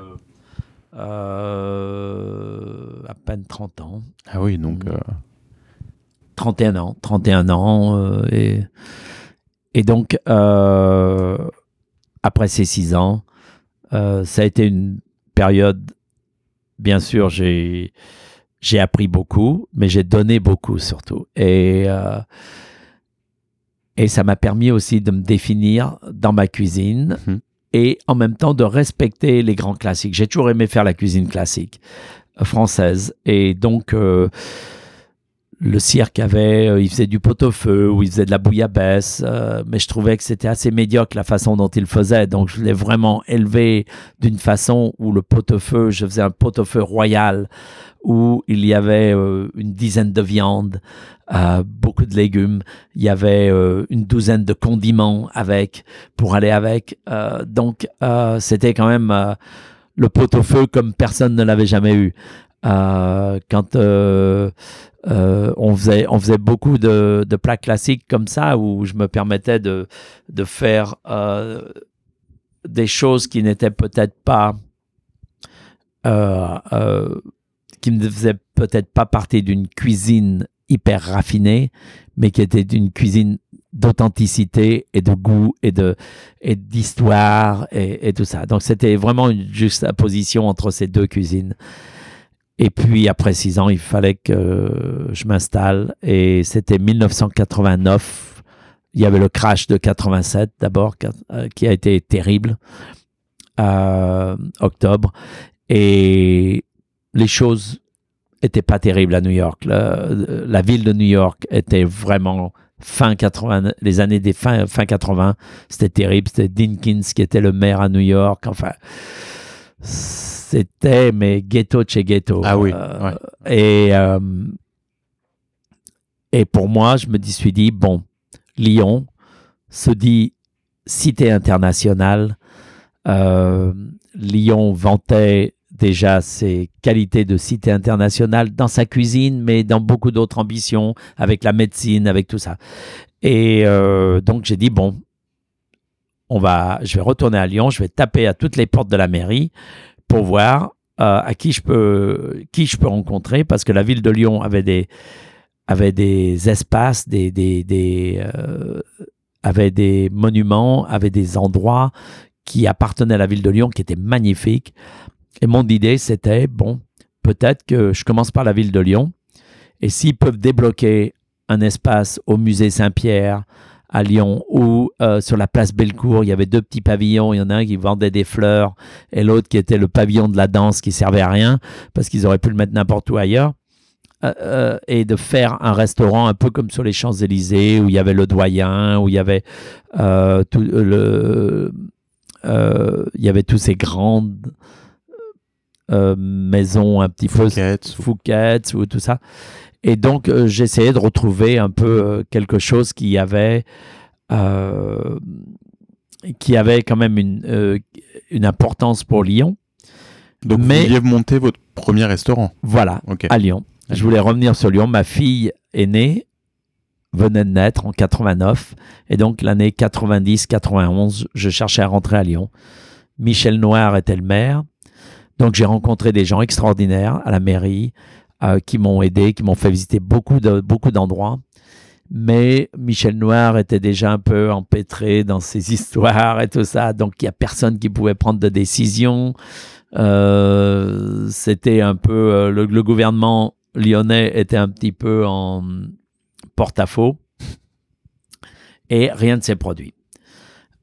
[SPEAKER 2] euh, À peine 30 ans.
[SPEAKER 1] Ah oui, donc.
[SPEAKER 2] 31 euh, ans. 31 ans. Euh, et, et donc, après ces 6 ans, ça a été une période. Bien sûr, j'ai. J'ai appris beaucoup, mais j'ai donné beaucoup surtout. Et, et ça m'a permis aussi de me définir dans ma cuisine. Mmh et en même temps de respecter les grands classiques. J'ai toujours aimé faire la cuisine classique euh, française et donc euh, le cirque avait, euh, il faisait du pot-au-feu ou il faisait de la bouillabaisse, mais je trouvais que c'était assez médiocre la façon dont il faisait. Donc je l'ai vraiment élevé d'une façon où le pot-au-feu, je faisais un pot-au-feu royal où il y avait une dizaine de viandes, euh, beaucoup de légumes. Il y avait euh, une douzaine de condiments avec pour aller avec. Euh, donc c'était quand même le pot-au-feu comme personne ne l'avait jamais eu. Quand on faisait on faisait beaucoup de, de, plats classiques comme ça où je me permettais de faire des choses qui n'étaient peut-être pas qui ne faisaient peut-être pas partie d'une cuisine hyper raffinée, mais qui était une cuisine d'authenticité et de goût et de et d'histoire et, tout ça. Donc c'était vraiment une juxtaposition entre ces deux cuisines. Et puis après six ans, il fallait que je m'installe et c'était 1989. Il y avait le crash de 87 d'abord euh, qui a été terrible, euh, octobre, et les choses était pas terrible à New York. La, ville de New York était vraiment fin 80, les années des fin, fin 80, c'était terrible. C'était Dinkins qui était le maire à New York. Enfin, c'était mais ghetto chez ghetto.
[SPEAKER 1] Ah oui.
[SPEAKER 2] Euh, et euh, et pour moi, je me suis dit bon, Lyon se dit cité internationale. Euh, Lyon vantait déjà ses qualités de cité internationale dans sa cuisine, mais dans beaucoup d'autres ambitions, avec la médecine, avec tout ça. Et donc j'ai dit, bon, on va, je vais retourner à Lyon, je vais taper à toutes les portes de la mairie pour voir euh, à qui je, peux, qui je peux rencontrer, parce que la ville de Lyon avait des, avait des espaces, des, des, des euh, avait des monuments, avait des endroits qui appartenaient à la ville de Lyon, qui étaient magnifiques. Et mon idée, c'était, bon, peut-être que je commence par la ville de Lyon, et s'ils peuvent débloquer un espace au musée Saint-Pierre à Lyon ou euh, sur la place Bellecour, il y avait deux petits pavillons, il y en a un qui vendait des fleurs et l'autre qui était le pavillon de la danse qui servait à rien parce qu'ils auraient pu le mettre n'importe où ailleurs. Euh, euh, et de faire un restaurant un peu comme sur les Champs-Élysées où il y avait le doyen, où il y avait tout le, il y avait tous ces grandes euh, maison un petit peu Fouquet ou tout ça. Et donc, euh, j'essayais de retrouver un peu euh, quelque chose qui avait, qui avait quand même une, une importance pour Lyon.
[SPEAKER 1] Donc, Mais, vous vouliez monter votre premier restaurant
[SPEAKER 2] Voilà, à Lyon. Je voulais revenir sur Lyon. Ma fille est née, venait de naître en 89. Et donc, l'année 90-91, je cherchais à rentrer à Lyon. Michel Noir était le maire. Donc j'ai rencontré des gens extraordinaires à la mairie euh, qui m'ont aidé, qui m'ont fait visiter beaucoup de beaucoup d'endroits. Mais Michel Noir était déjà un peu empêtré dans ses histoires et tout ça, donc il n'y a personne qui pouvait prendre de décision. Euh, c'était un peu euh, le, le gouvernement lyonnais était un petit peu en porte-à-faux et rien ne s'est produit.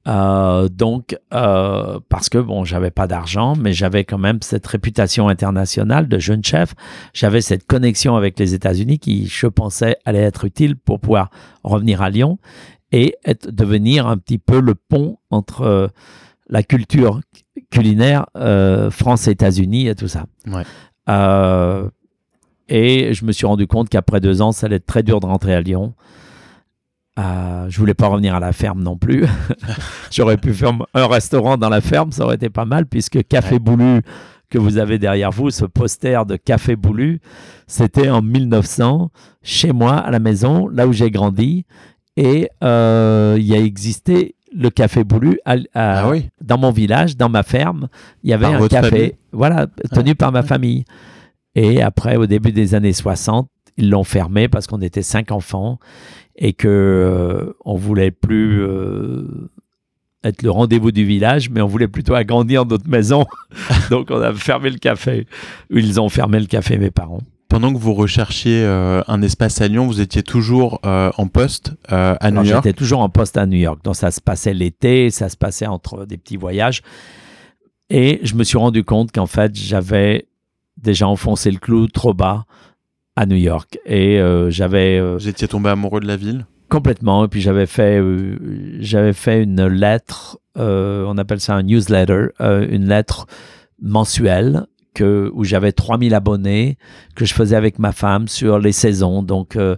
[SPEAKER 2] Euh, donc, euh, parce que bon, j'avais pas d'argent, mais j'avais quand même cette réputation internationale de jeune chef. J'avais cette connexion avec les États-Unis qui, je pensais, allait être utile pour pouvoir revenir à Lyon et être, devenir un petit peu le pont entre euh, la culture culinaire euh, France États-Unis et tout ça.
[SPEAKER 1] Ouais.
[SPEAKER 2] Et je me suis rendu compte qu'après deux ans, ça allait être très dur de rentrer à Lyon. Euh, je voulais pas revenir à la ferme non plus. J'aurais pu faire un restaurant dans la ferme, ça aurait été pas mal, puisque Café
[SPEAKER 1] Ouais.
[SPEAKER 2] Boulu, que vous avez derrière vous, ce poster de Café Boulu, c'était en 1900, chez moi, à la maison, là où j'ai grandi. Et euh, il y a existé le Café Boulu à- à-
[SPEAKER 1] Ah oui.
[SPEAKER 2] dans mon village, dans ma ferme. Il y avait
[SPEAKER 1] Par
[SPEAKER 2] un café,
[SPEAKER 1] famille
[SPEAKER 2] voilà, tenu par ma famille. Et après, au début des années 60, ils l'ont fermé parce qu'on était cinq enfants et que euh, on voulait plus euh, être le rendez-vous du village, mais on voulait plutôt agrandir notre maison. Donc on a fermé le café. Ils ont fermé le café, mes parents.
[SPEAKER 1] Pendant que vous recherchiez euh, un espace à Lyon, vous étiez toujours euh, en poste à New York?
[SPEAKER 2] J'étais toujours en poste à New York. Donc ça se passait l'été, ça se passait entre des petits voyages. Et je me suis rendu compte qu'en fait, j'avais déjà enfoncé le clou trop bas à New York. Et euh, j'avais euh,
[SPEAKER 1] Vous étiez tombé amoureux de la ville?
[SPEAKER 2] complètement. Et puis j'avais fait, euh, j'avais fait une lettre, on appelle ça un newsletter, une lettre mensuelle que, où j'avais 3000 abonnés que je faisais avec ma femme sur les saisons. Donc euh,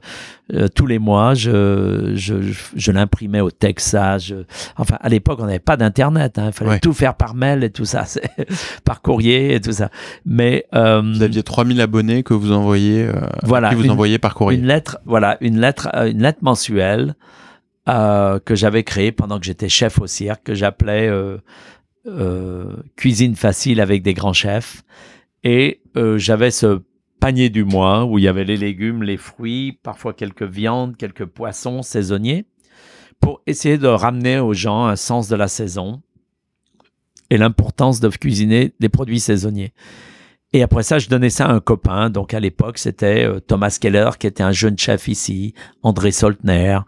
[SPEAKER 2] euh, tous les mois, je, je, je, je l'imprimais au Texas. Je- enfin, à l'époque, on n'avait pas d'Internet. hein. Il fallait
[SPEAKER 1] Ouais.
[SPEAKER 2] tout faire par mail et tout ça, par courrier et tout ça. Mais euh,
[SPEAKER 1] Vous aviez 3000 abonnés que vous envoyez,
[SPEAKER 2] Voilà,
[SPEAKER 1] qui vous
[SPEAKER 2] une-
[SPEAKER 1] envoyez par courrier.
[SPEAKER 2] une lettre, voilà, une lettre, une lettre mensuelle euh, que j'avais créée pendant que j'étais chef au cirque, que j'appelais euh, Cuisine facile avec des grands chefs. Et euh, j'avais ce panier du mois où il y avait les légumes, les fruits, parfois quelques viandes, quelques poissons saisonniers, pour essayer de ramener aux gens un sens de la saison et l'importance de cuisiner des produits saisonniers. Et après ça, je donnais ça à un copain. Donc à l'époque, c'était euh, Thomas Keller, qui était un jeune chef ici, André Soltner,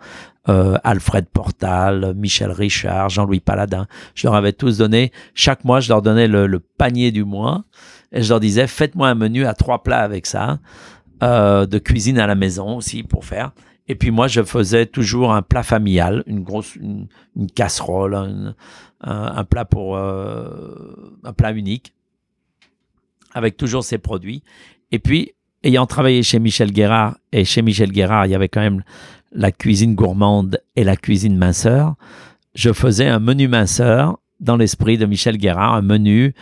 [SPEAKER 2] euh, Alfred Portal, Michel Richard, Jean-Louis Paladin. Je leur avais tous donné, chaque mois, je leur donnais le, panier du mois et je leur disais, faites-moi un menu à trois plats avec ça, euh, de cuisine à la maison aussi pour faire. Et puis moi, je faisais toujours un plat familial, une grosse, une, casserole, un plat pour, euh, un plat unique avec toujours ces produits. Et puis, ayant travaillé chez Michel Guérard, et chez Michel Guérard, il y avait quand même la cuisine gourmande et la cuisine minceur, je faisais un menu minceur dans l'esprit de Michel Guérard, un menu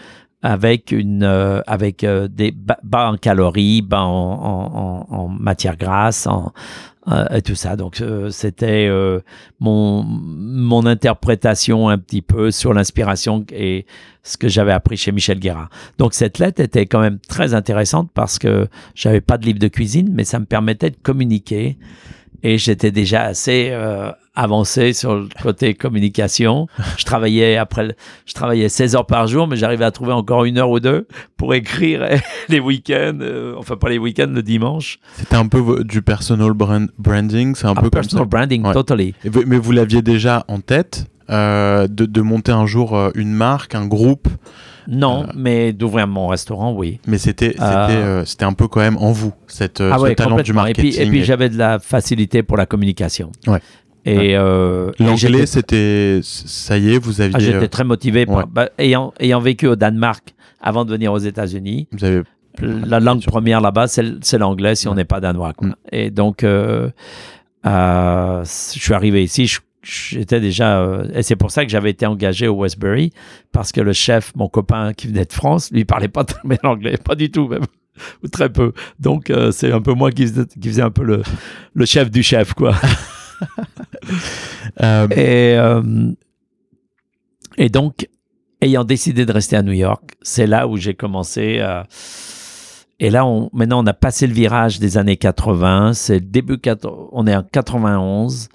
[SPEAKER 2] avec une euh, avec euh, des bas, en calories, bas en, en matière grasse, en, euh, et tout ça. Donc euh, c'était euh, mon mon interprétation un petit peu sur l'inspiration et ce que j'avais appris chez Michel Guérard. Donc cette lettre était quand même très intéressante parce que j'avais pas de livre de cuisine, mais ça me permettait de communiquer et j'étais déjà assez euh, avancé sur le côté communication. Je travaillais après, le- je travaillais 16 heures par jour, mais j'arrivais à trouver encore une heure ou deux pour écrire les week-ends, euh, enfin pas les week-ends, le dimanche.
[SPEAKER 1] C'était un peu du personal brand- branding, c'est un
[SPEAKER 2] Ah,
[SPEAKER 1] peu comme
[SPEAKER 2] personal
[SPEAKER 1] ça.
[SPEAKER 2] branding,
[SPEAKER 1] Ouais.
[SPEAKER 2] totally.
[SPEAKER 1] Et Mais vous l'aviez déjà en tête de, de monter un jour euh, une marque, un groupe,
[SPEAKER 2] Non,
[SPEAKER 1] Euh,
[SPEAKER 2] mais d'ouvrir mon restaurant, oui.
[SPEAKER 1] mais c'était c'était
[SPEAKER 2] Ah.
[SPEAKER 1] euh, c'était un peu quand même en vous cette euh,
[SPEAKER 2] ah
[SPEAKER 1] ce
[SPEAKER 2] ouais,
[SPEAKER 1] talent du.
[SPEAKER 2] Et
[SPEAKER 1] marketing.
[SPEAKER 2] puis, et puis j'avais de la facilité pour la communication.
[SPEAKER 1] Ouais.
[SPEAKER 2] Et, euh,
[SPEAKER 1] L'anglais, c'était ça y est, vous aviez
[SPEAKER 2] ah, j'étais
[SPEAKER 1] euh,
[SPEAKER 2] très motivé. par- bah, ayant, ayant vécu au Danemark avant de venir aux États-Unis,
[SPEAKER 1] vous avez
[SPEAKER 2] la langue première là-bas, c'est l'anglais si on n'est pas danois. quoi.
[SPEAKER 1] Mm.
[SPEAKER 2] Et donc, euh, euh, je suis arrivé ici, je- j'étais déjà. euh, et c'est pour ça que j'avais été engagé au Westbury, parce que le chef, mon copain qui venait de France, lui parlait pas très bien l'anglais, pas du tout même. Ou très peu. Donc, euh, c'est un peu moi qui faisais, qui faisais un peu le, le chef du chef, quoi.
[SPEAKER 1] euh,
[SPEAKER 2] Et, euh, et donc, ayant décidé de rester à New York, c'est là où j'ai commencé à. Et là, on, maintenant, on a passé le virage des années 80. C'est le début, on est en 91.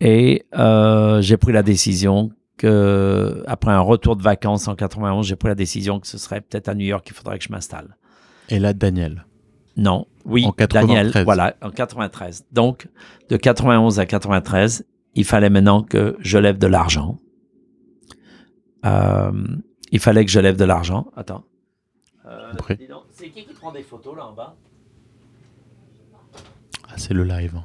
[SPEAKER 2] Et euh, j'ai pris la décision que, après un retour de vacances en 91, j'ai pris la décision que ce serait peut-être à New York qu'il faudrait que je m'installe.
[SPEAKER 1] Et là, Daniel?
[SPEAKER 2] Non, oui,
[SPEAKER 1] En 93.
[SPEAKER 2] Daniel, voilà, en 93. Donc, de 91 à 93, il fallait maintenant que je lève de l'argent. Euh, il fallait que je lève de l'argent. Attends. Euh, c'est qui qui prend des photos là en bas?
[SPEAKER 1] Ah, c'est le live.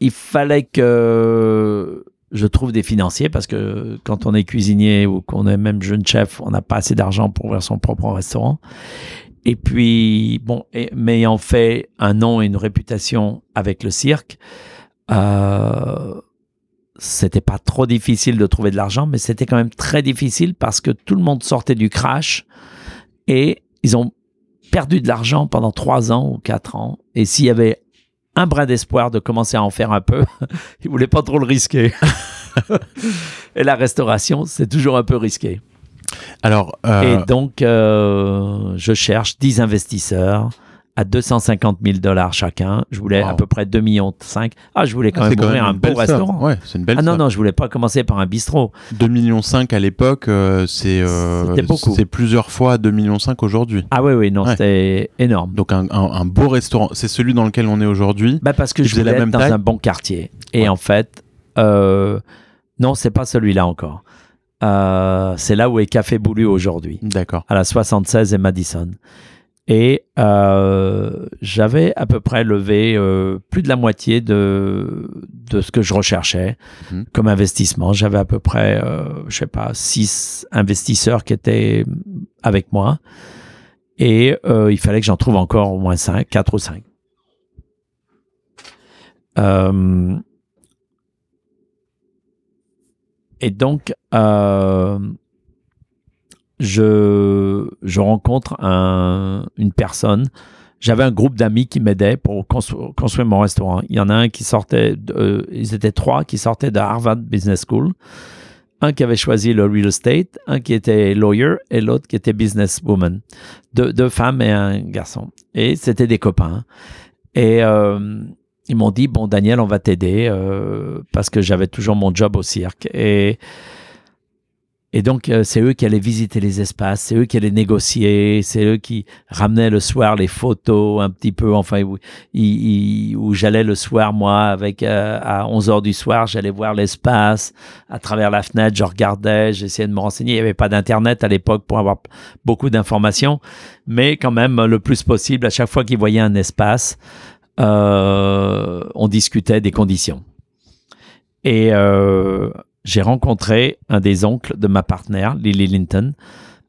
[SPEAKER 2] Il fallait que je trouve des financiers parce que quand on est cuisinier ou qu'on est même jeune chef, on n'a pas assez d'argent pour ouvrir son propre restaurant. Et puis, bon, et, mais ayant fait un nom et une réputation avec le cirque, euh, c'était pas trop difficile de trouver de l'argent, mais c'était quand même très difficile parce que tout le monde sortait du crash et ils ont perdu de l'argent pendant trois ans ou quatre ans. Et s'il y avait un brin d'espoir de commencer à en faire un peu, ils voulaient pas trop le risquer. et la restauration, c'est toujours un peu risqué.
[SPEAKER 1] Alors, euh,
[SPEAKER 2] Et donc, euh, je cherche 10 investisseurs à 250 000 dollars chacun. Je voulais à peu près 2 millions 5. Ah, je voulais quand
[SPEAKER 1] c'est
[SPEAKER 2] même ouvrir un beau restaurant.
[SPEAKER 1] Ouais, c'est une belle
[SPEAKER 2] Ah non, non, je voulais pas commencer par un bistrot.
[SPEAKER 1] 2,5 millions à l'époque, euh, c'est euh, c'est plusieurs fois 2,5 millions aujourd'hui.
[SPEAKER 2] Ah oui, oui, non,
[SPEAKER 1] Ouais.
[SPEAKER 2] c'était énorme.
[SPEAKER 1] Donc un, un- un beau restaurant, c'est celui dans lequel on est aujourd'hui.
[SPEAKER 2] Bah parce que je
[SPEAKER 1] faisait la
[SPEAKER 2] voulais être
[SPEAKER 1] même
[SPEAKER 2] dans
[SPEAKER 1] taille
[SPEAKER 2] un bon quartier. Et
[SPEAKER 1] Ouais.
[SPEAKER 2] en fait, euh, non, c'est pas celui-là encore. Euh, c'est là où est Café Boulu aujourd'hui,
[SPEAKER 1] D'accord.
[SPEAKER 2] à la 76 et Madison. Et euh, j'avais à peu près levé euh, plus de la moitié de, de ce que je recherchais
[SPEAKER 1] Mhm.
[SPEAKER 2] comme investissement. J'avais à peu près, euh, je sais pas, six investisseurs qui étaient avec moi. Et euh, il fallait que j'en trouve encore au moins cinq, quatre ou cinq. Et donc, je, je rencontre un- une personne. J'avais un groupe d'amis qui m'aidaient pour constru- construire mon restaurant. Il y en a un qui sortait, de- euh, ils étaient trois qui sortaient de Harvard Business School. Un qui avait choisi le real estate, un qui était lawyer et l'autre qui était businesswoman. Deux, deux femmes et un garçon. Et c'était des copains. Et euh, ils m'ont dit, bon Daniel, on va t'aider euh, parce que j'avais toujours mon job au cirque. Et, et donc, euh, c'est eux qui allaient visiter les espaces, c'est eux qui allaient négocier, c'est eux qui ramenaient le soir les photos un petit peu, enfin, où, j'allais le soir, moi, avec euh, à 11 heures du soir, j'allais voir l'espace à travers la fenêtre, je regardais, j'essayais de me renseigner. Il n'y avait pas d'Internet à l'époque pour avoir beaucoup d'informations, mais quand même le plus possible, à chaque fois qu'ils voyaient un espace, euh, on discutait des conditions. Et j'ai rencontré un des oncles de ma partenaire, Lily Linton,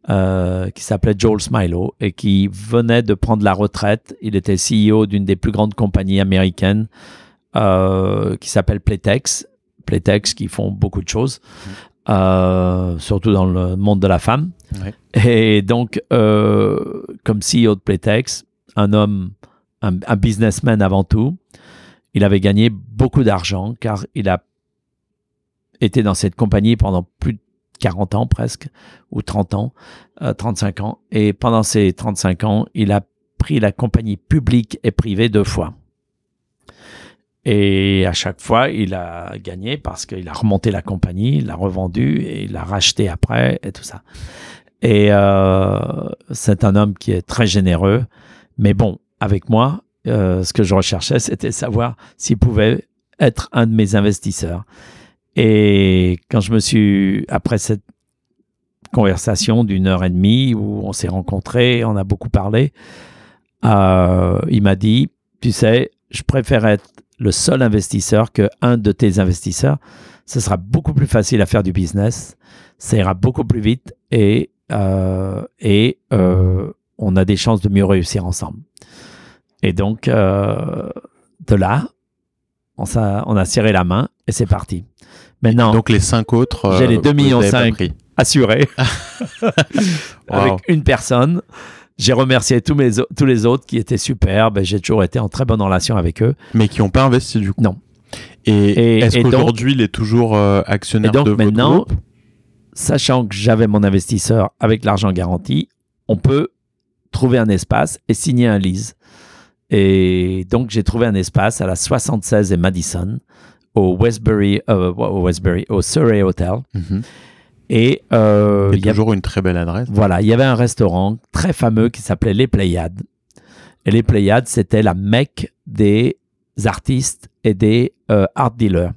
[SPEAKER 2] euh, qui s'appelait Joel Smilo et qui venait de prendre la retraite. Il était CEO d'une des plus grandes compagnies américaines euh, qui s'appelle Playtex. Playtex qui font beaucoup de choses, euh, surtout dans le monde de la femme. Et donc, comme CEO de Playtex, un homme, un, un businessman avant tout, il avait gagné beaucoup d'argent car il a été dans cette compagnie pendant plus de 40 ans presque, ou 30 ans, euh, 35 ans. Et pendant ces 35 ans, il a pris la compagnie publique et privée deux fois. Et à chaque fois, il a gagné parce qu'il a remonté la compagnie, il l'a revendue et il l'a racheté après et tout ça. Et euh, c'est un homme qui est très généreux. Mais bon, avec moi, euh, ce que je recherchais, c'était savoir s'il pouvait être un de mes investisseurs. Et quand je me suis, après cette conversation d'une heure et demie où on s'est rencontrés, on a beaucoup parlé, euh, il m'a dit, tu sais, je préfère être le seul investisseur que un de tes investisseurs. Ce sera beaucoup plus facile à faire du business, ça ira beaucoup plus vite et, euh, et euh, on a des chances de mieux réussir ensemble. Et donc, de là, on a serré la main et c'est parti. Maintenant,
[SPEAKER 1] Donc les cinq autres,
[SPEAKER 2] J'ai les
[SPEAKER 1] vous
[SPEAKER 2] 2 millions
[SPEAKER 1] avez pas
[SPEAKER 2] cinq.
[SPEAKER 1] pris.
[SPEAKER 2] assuré avec
[SPEAKER 1] Wow.
[SPEAKER 2] une personne. J'ai remercié tous, mes, tous les autres qui étaient superbes. et J'ai toujours été en très bonne relation avec eux.
[SPEAKER 1] Mais qui n'ont pas investi du coup.
[SPEAKER 2] Non.
[SPEAKER 1] Et,
[SPEAKER 2] Et-
[SPEAKER 1] est-ce qu'aujourd'hui il est toujours euh, actionnaire
[SPEAKER 2] Et donc
[SPEAKER 1] de votre
[SPEAKER 2] maintenant,
[SPEAKER 1] groupe?
[SPEAKER 2] Sachant que j'avais mon investisseur avec l'argent garanti, on peut trouver un espace et signer un lease. Et donc, j'ai trouvé un espace à la 76 et Madison, au Westbury, euh, au Westbury, au Surrey Hotel.
[SPEAKER 1] Mhm.
[SPEAKER 2] Et euh,
[SPEAKER 1] Et
[SPEAKER 2] il y a-
[SPEAKER 1] toujours une très belle adresse.
[SPEAKER 2] voilà, il y avait un restaurant très fameux qui s'appelait Les Pléiades. Et les Pléiades, c'était la mecque des artistes et des euh, art dealers.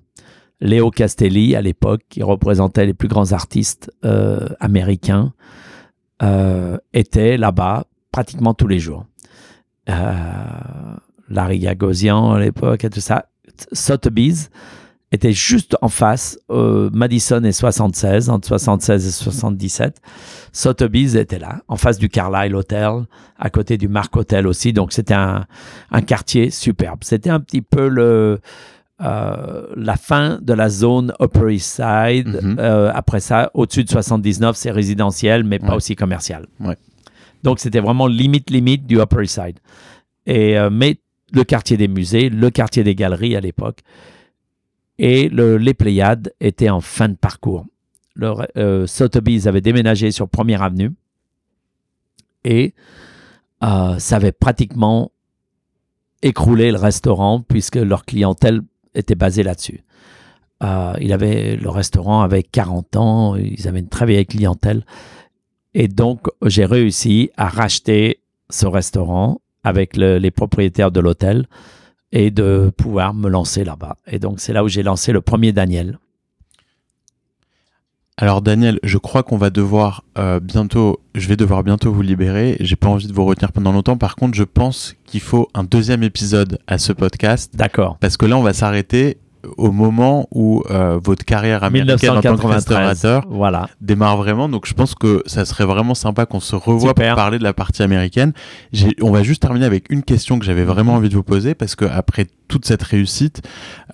[SPEAKER 2] Léo Castelli, à l'époque, qui représentait les plus grands artistes euh, américains, était là-bas pratiquement tous les jours. Larry Gagosian, à l'époque, et tout ça. Sotheby's était juste en face, euh, Madison et 76, entre 76 et 77. Sotheby's était là, en face du Carlyle Hotel, à côté du Mark Hotel aussi. Donc, c'était un, un quartier superbe. C'était un petit peu le, euh, la fin de la zone Upper East Side.
[SPEAKER 1] Mhm.
[SPEAKER 2] Euh, après ça, au-dessus de 79, c'est résidentiel, mais pas aussi commercial.
[SPEAKER 1] Ouais.
[SPEAKER 2] Donc, c'était vraiment limite, limite du Upper East Side. Et, euh, mais le quartier des musées, le quartier des galeries à l'époque, et le- les Pléiades étaient en fin de parcours. Le, euh, avait déménagé sur Première Avenue et euh, ça avait pratiquement écroulé le restaurant puisque leur clientèle était basée là-dessus. Euh, il avait, le restaurant avait 40 ans, ils avaient une très vieille clientèle. Et donc, j'ai réussi à racheter ce restaurant avec le- les propriétaires de l'hôtel et de pouvoir me lancer là-bas. Et donc, c'est là où j'ai lancé le premier Daniel.
[SPEAKER 1] Alors Daniel, je crois qu'on va devoir euh, bientôt, je vais devoir bientôt vous libérer. J'ai pas envie de vous retenir pendant longtemps. Par contre, je pense qu'il faut un deuxième épisode à ce podcast
[SPEAKER 2] D'accord.
[SPEAKER 1] parce que là, on va s'arrêter au moment où euh, votre carrière américaine en tant que
[SPEAKER 2] 1993.
[SPEAKER 1] restaurateur
[SPEAKER 2] Voilà.
[SPEAKER 1] démarre vraiment. Donc, je pense que ça serait vraiment sympa qu'on se revoie
[SPEAKER 2] Super.
[SPEAKER 1] pour parler de la partie américaine. On va juste terminer avec une question que j'avais vraiment envie de vous poser parce que après toute cette réussite,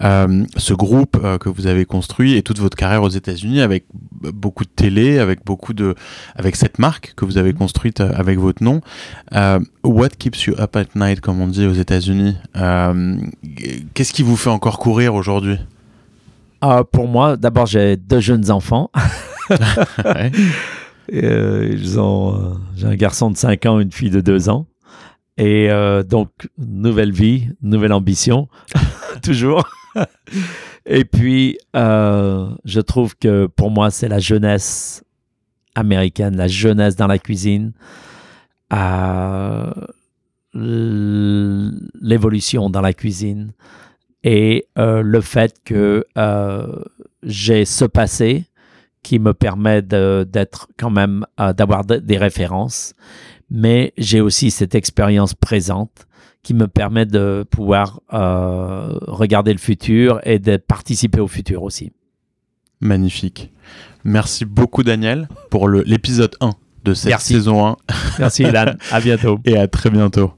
[SPEAKER 1] euh, ce groupe euh, que vous avez construit et toute votre carrière aux États-Unis avec beaucoup de télé, avec beaucoup de, avec cette marque que vous avez construite euh, avec votre nom, what keeps you up at night, comme on dit aux États-Unis Qu'est-ce qui vous fait encore courir aujourd'hui
[SPEAKER 2] Euh, pour moi, d'abord, j'ai deux jeunes enfants.
[SPEAKER 1] Ouais.
[SPEAKER 2] Euh, ils ont, euh, j'ai un garçon de 5 ans, une fille de 2 ans. Et euh, donc, nouvelle vie, nouvelle ambition, toujours. Et puis, je trouve que pour moi, c'est la jeunesse américaine, la jeunesse dans la cuisine, l'évolution dans la cuisine et euh, le fait que euh, j'ai ce passé qui me permet d'être quand même, euh, d'avoir de- des références, mais j'ai aussi cette expérience présente qui me permet de pouvoir regarder le futur et de participer au futur aussi.
[SPEAKER 1] Magnifique. Merci beaucoup Daniel pour l'épisode 1 de cette
[SPEAKER 2] Merci.
[SPEAKER 1] saison 1
[SPEAKER 2] Merci Ilan, à bientôt.
[SPEAKER 1] et à très bientôt.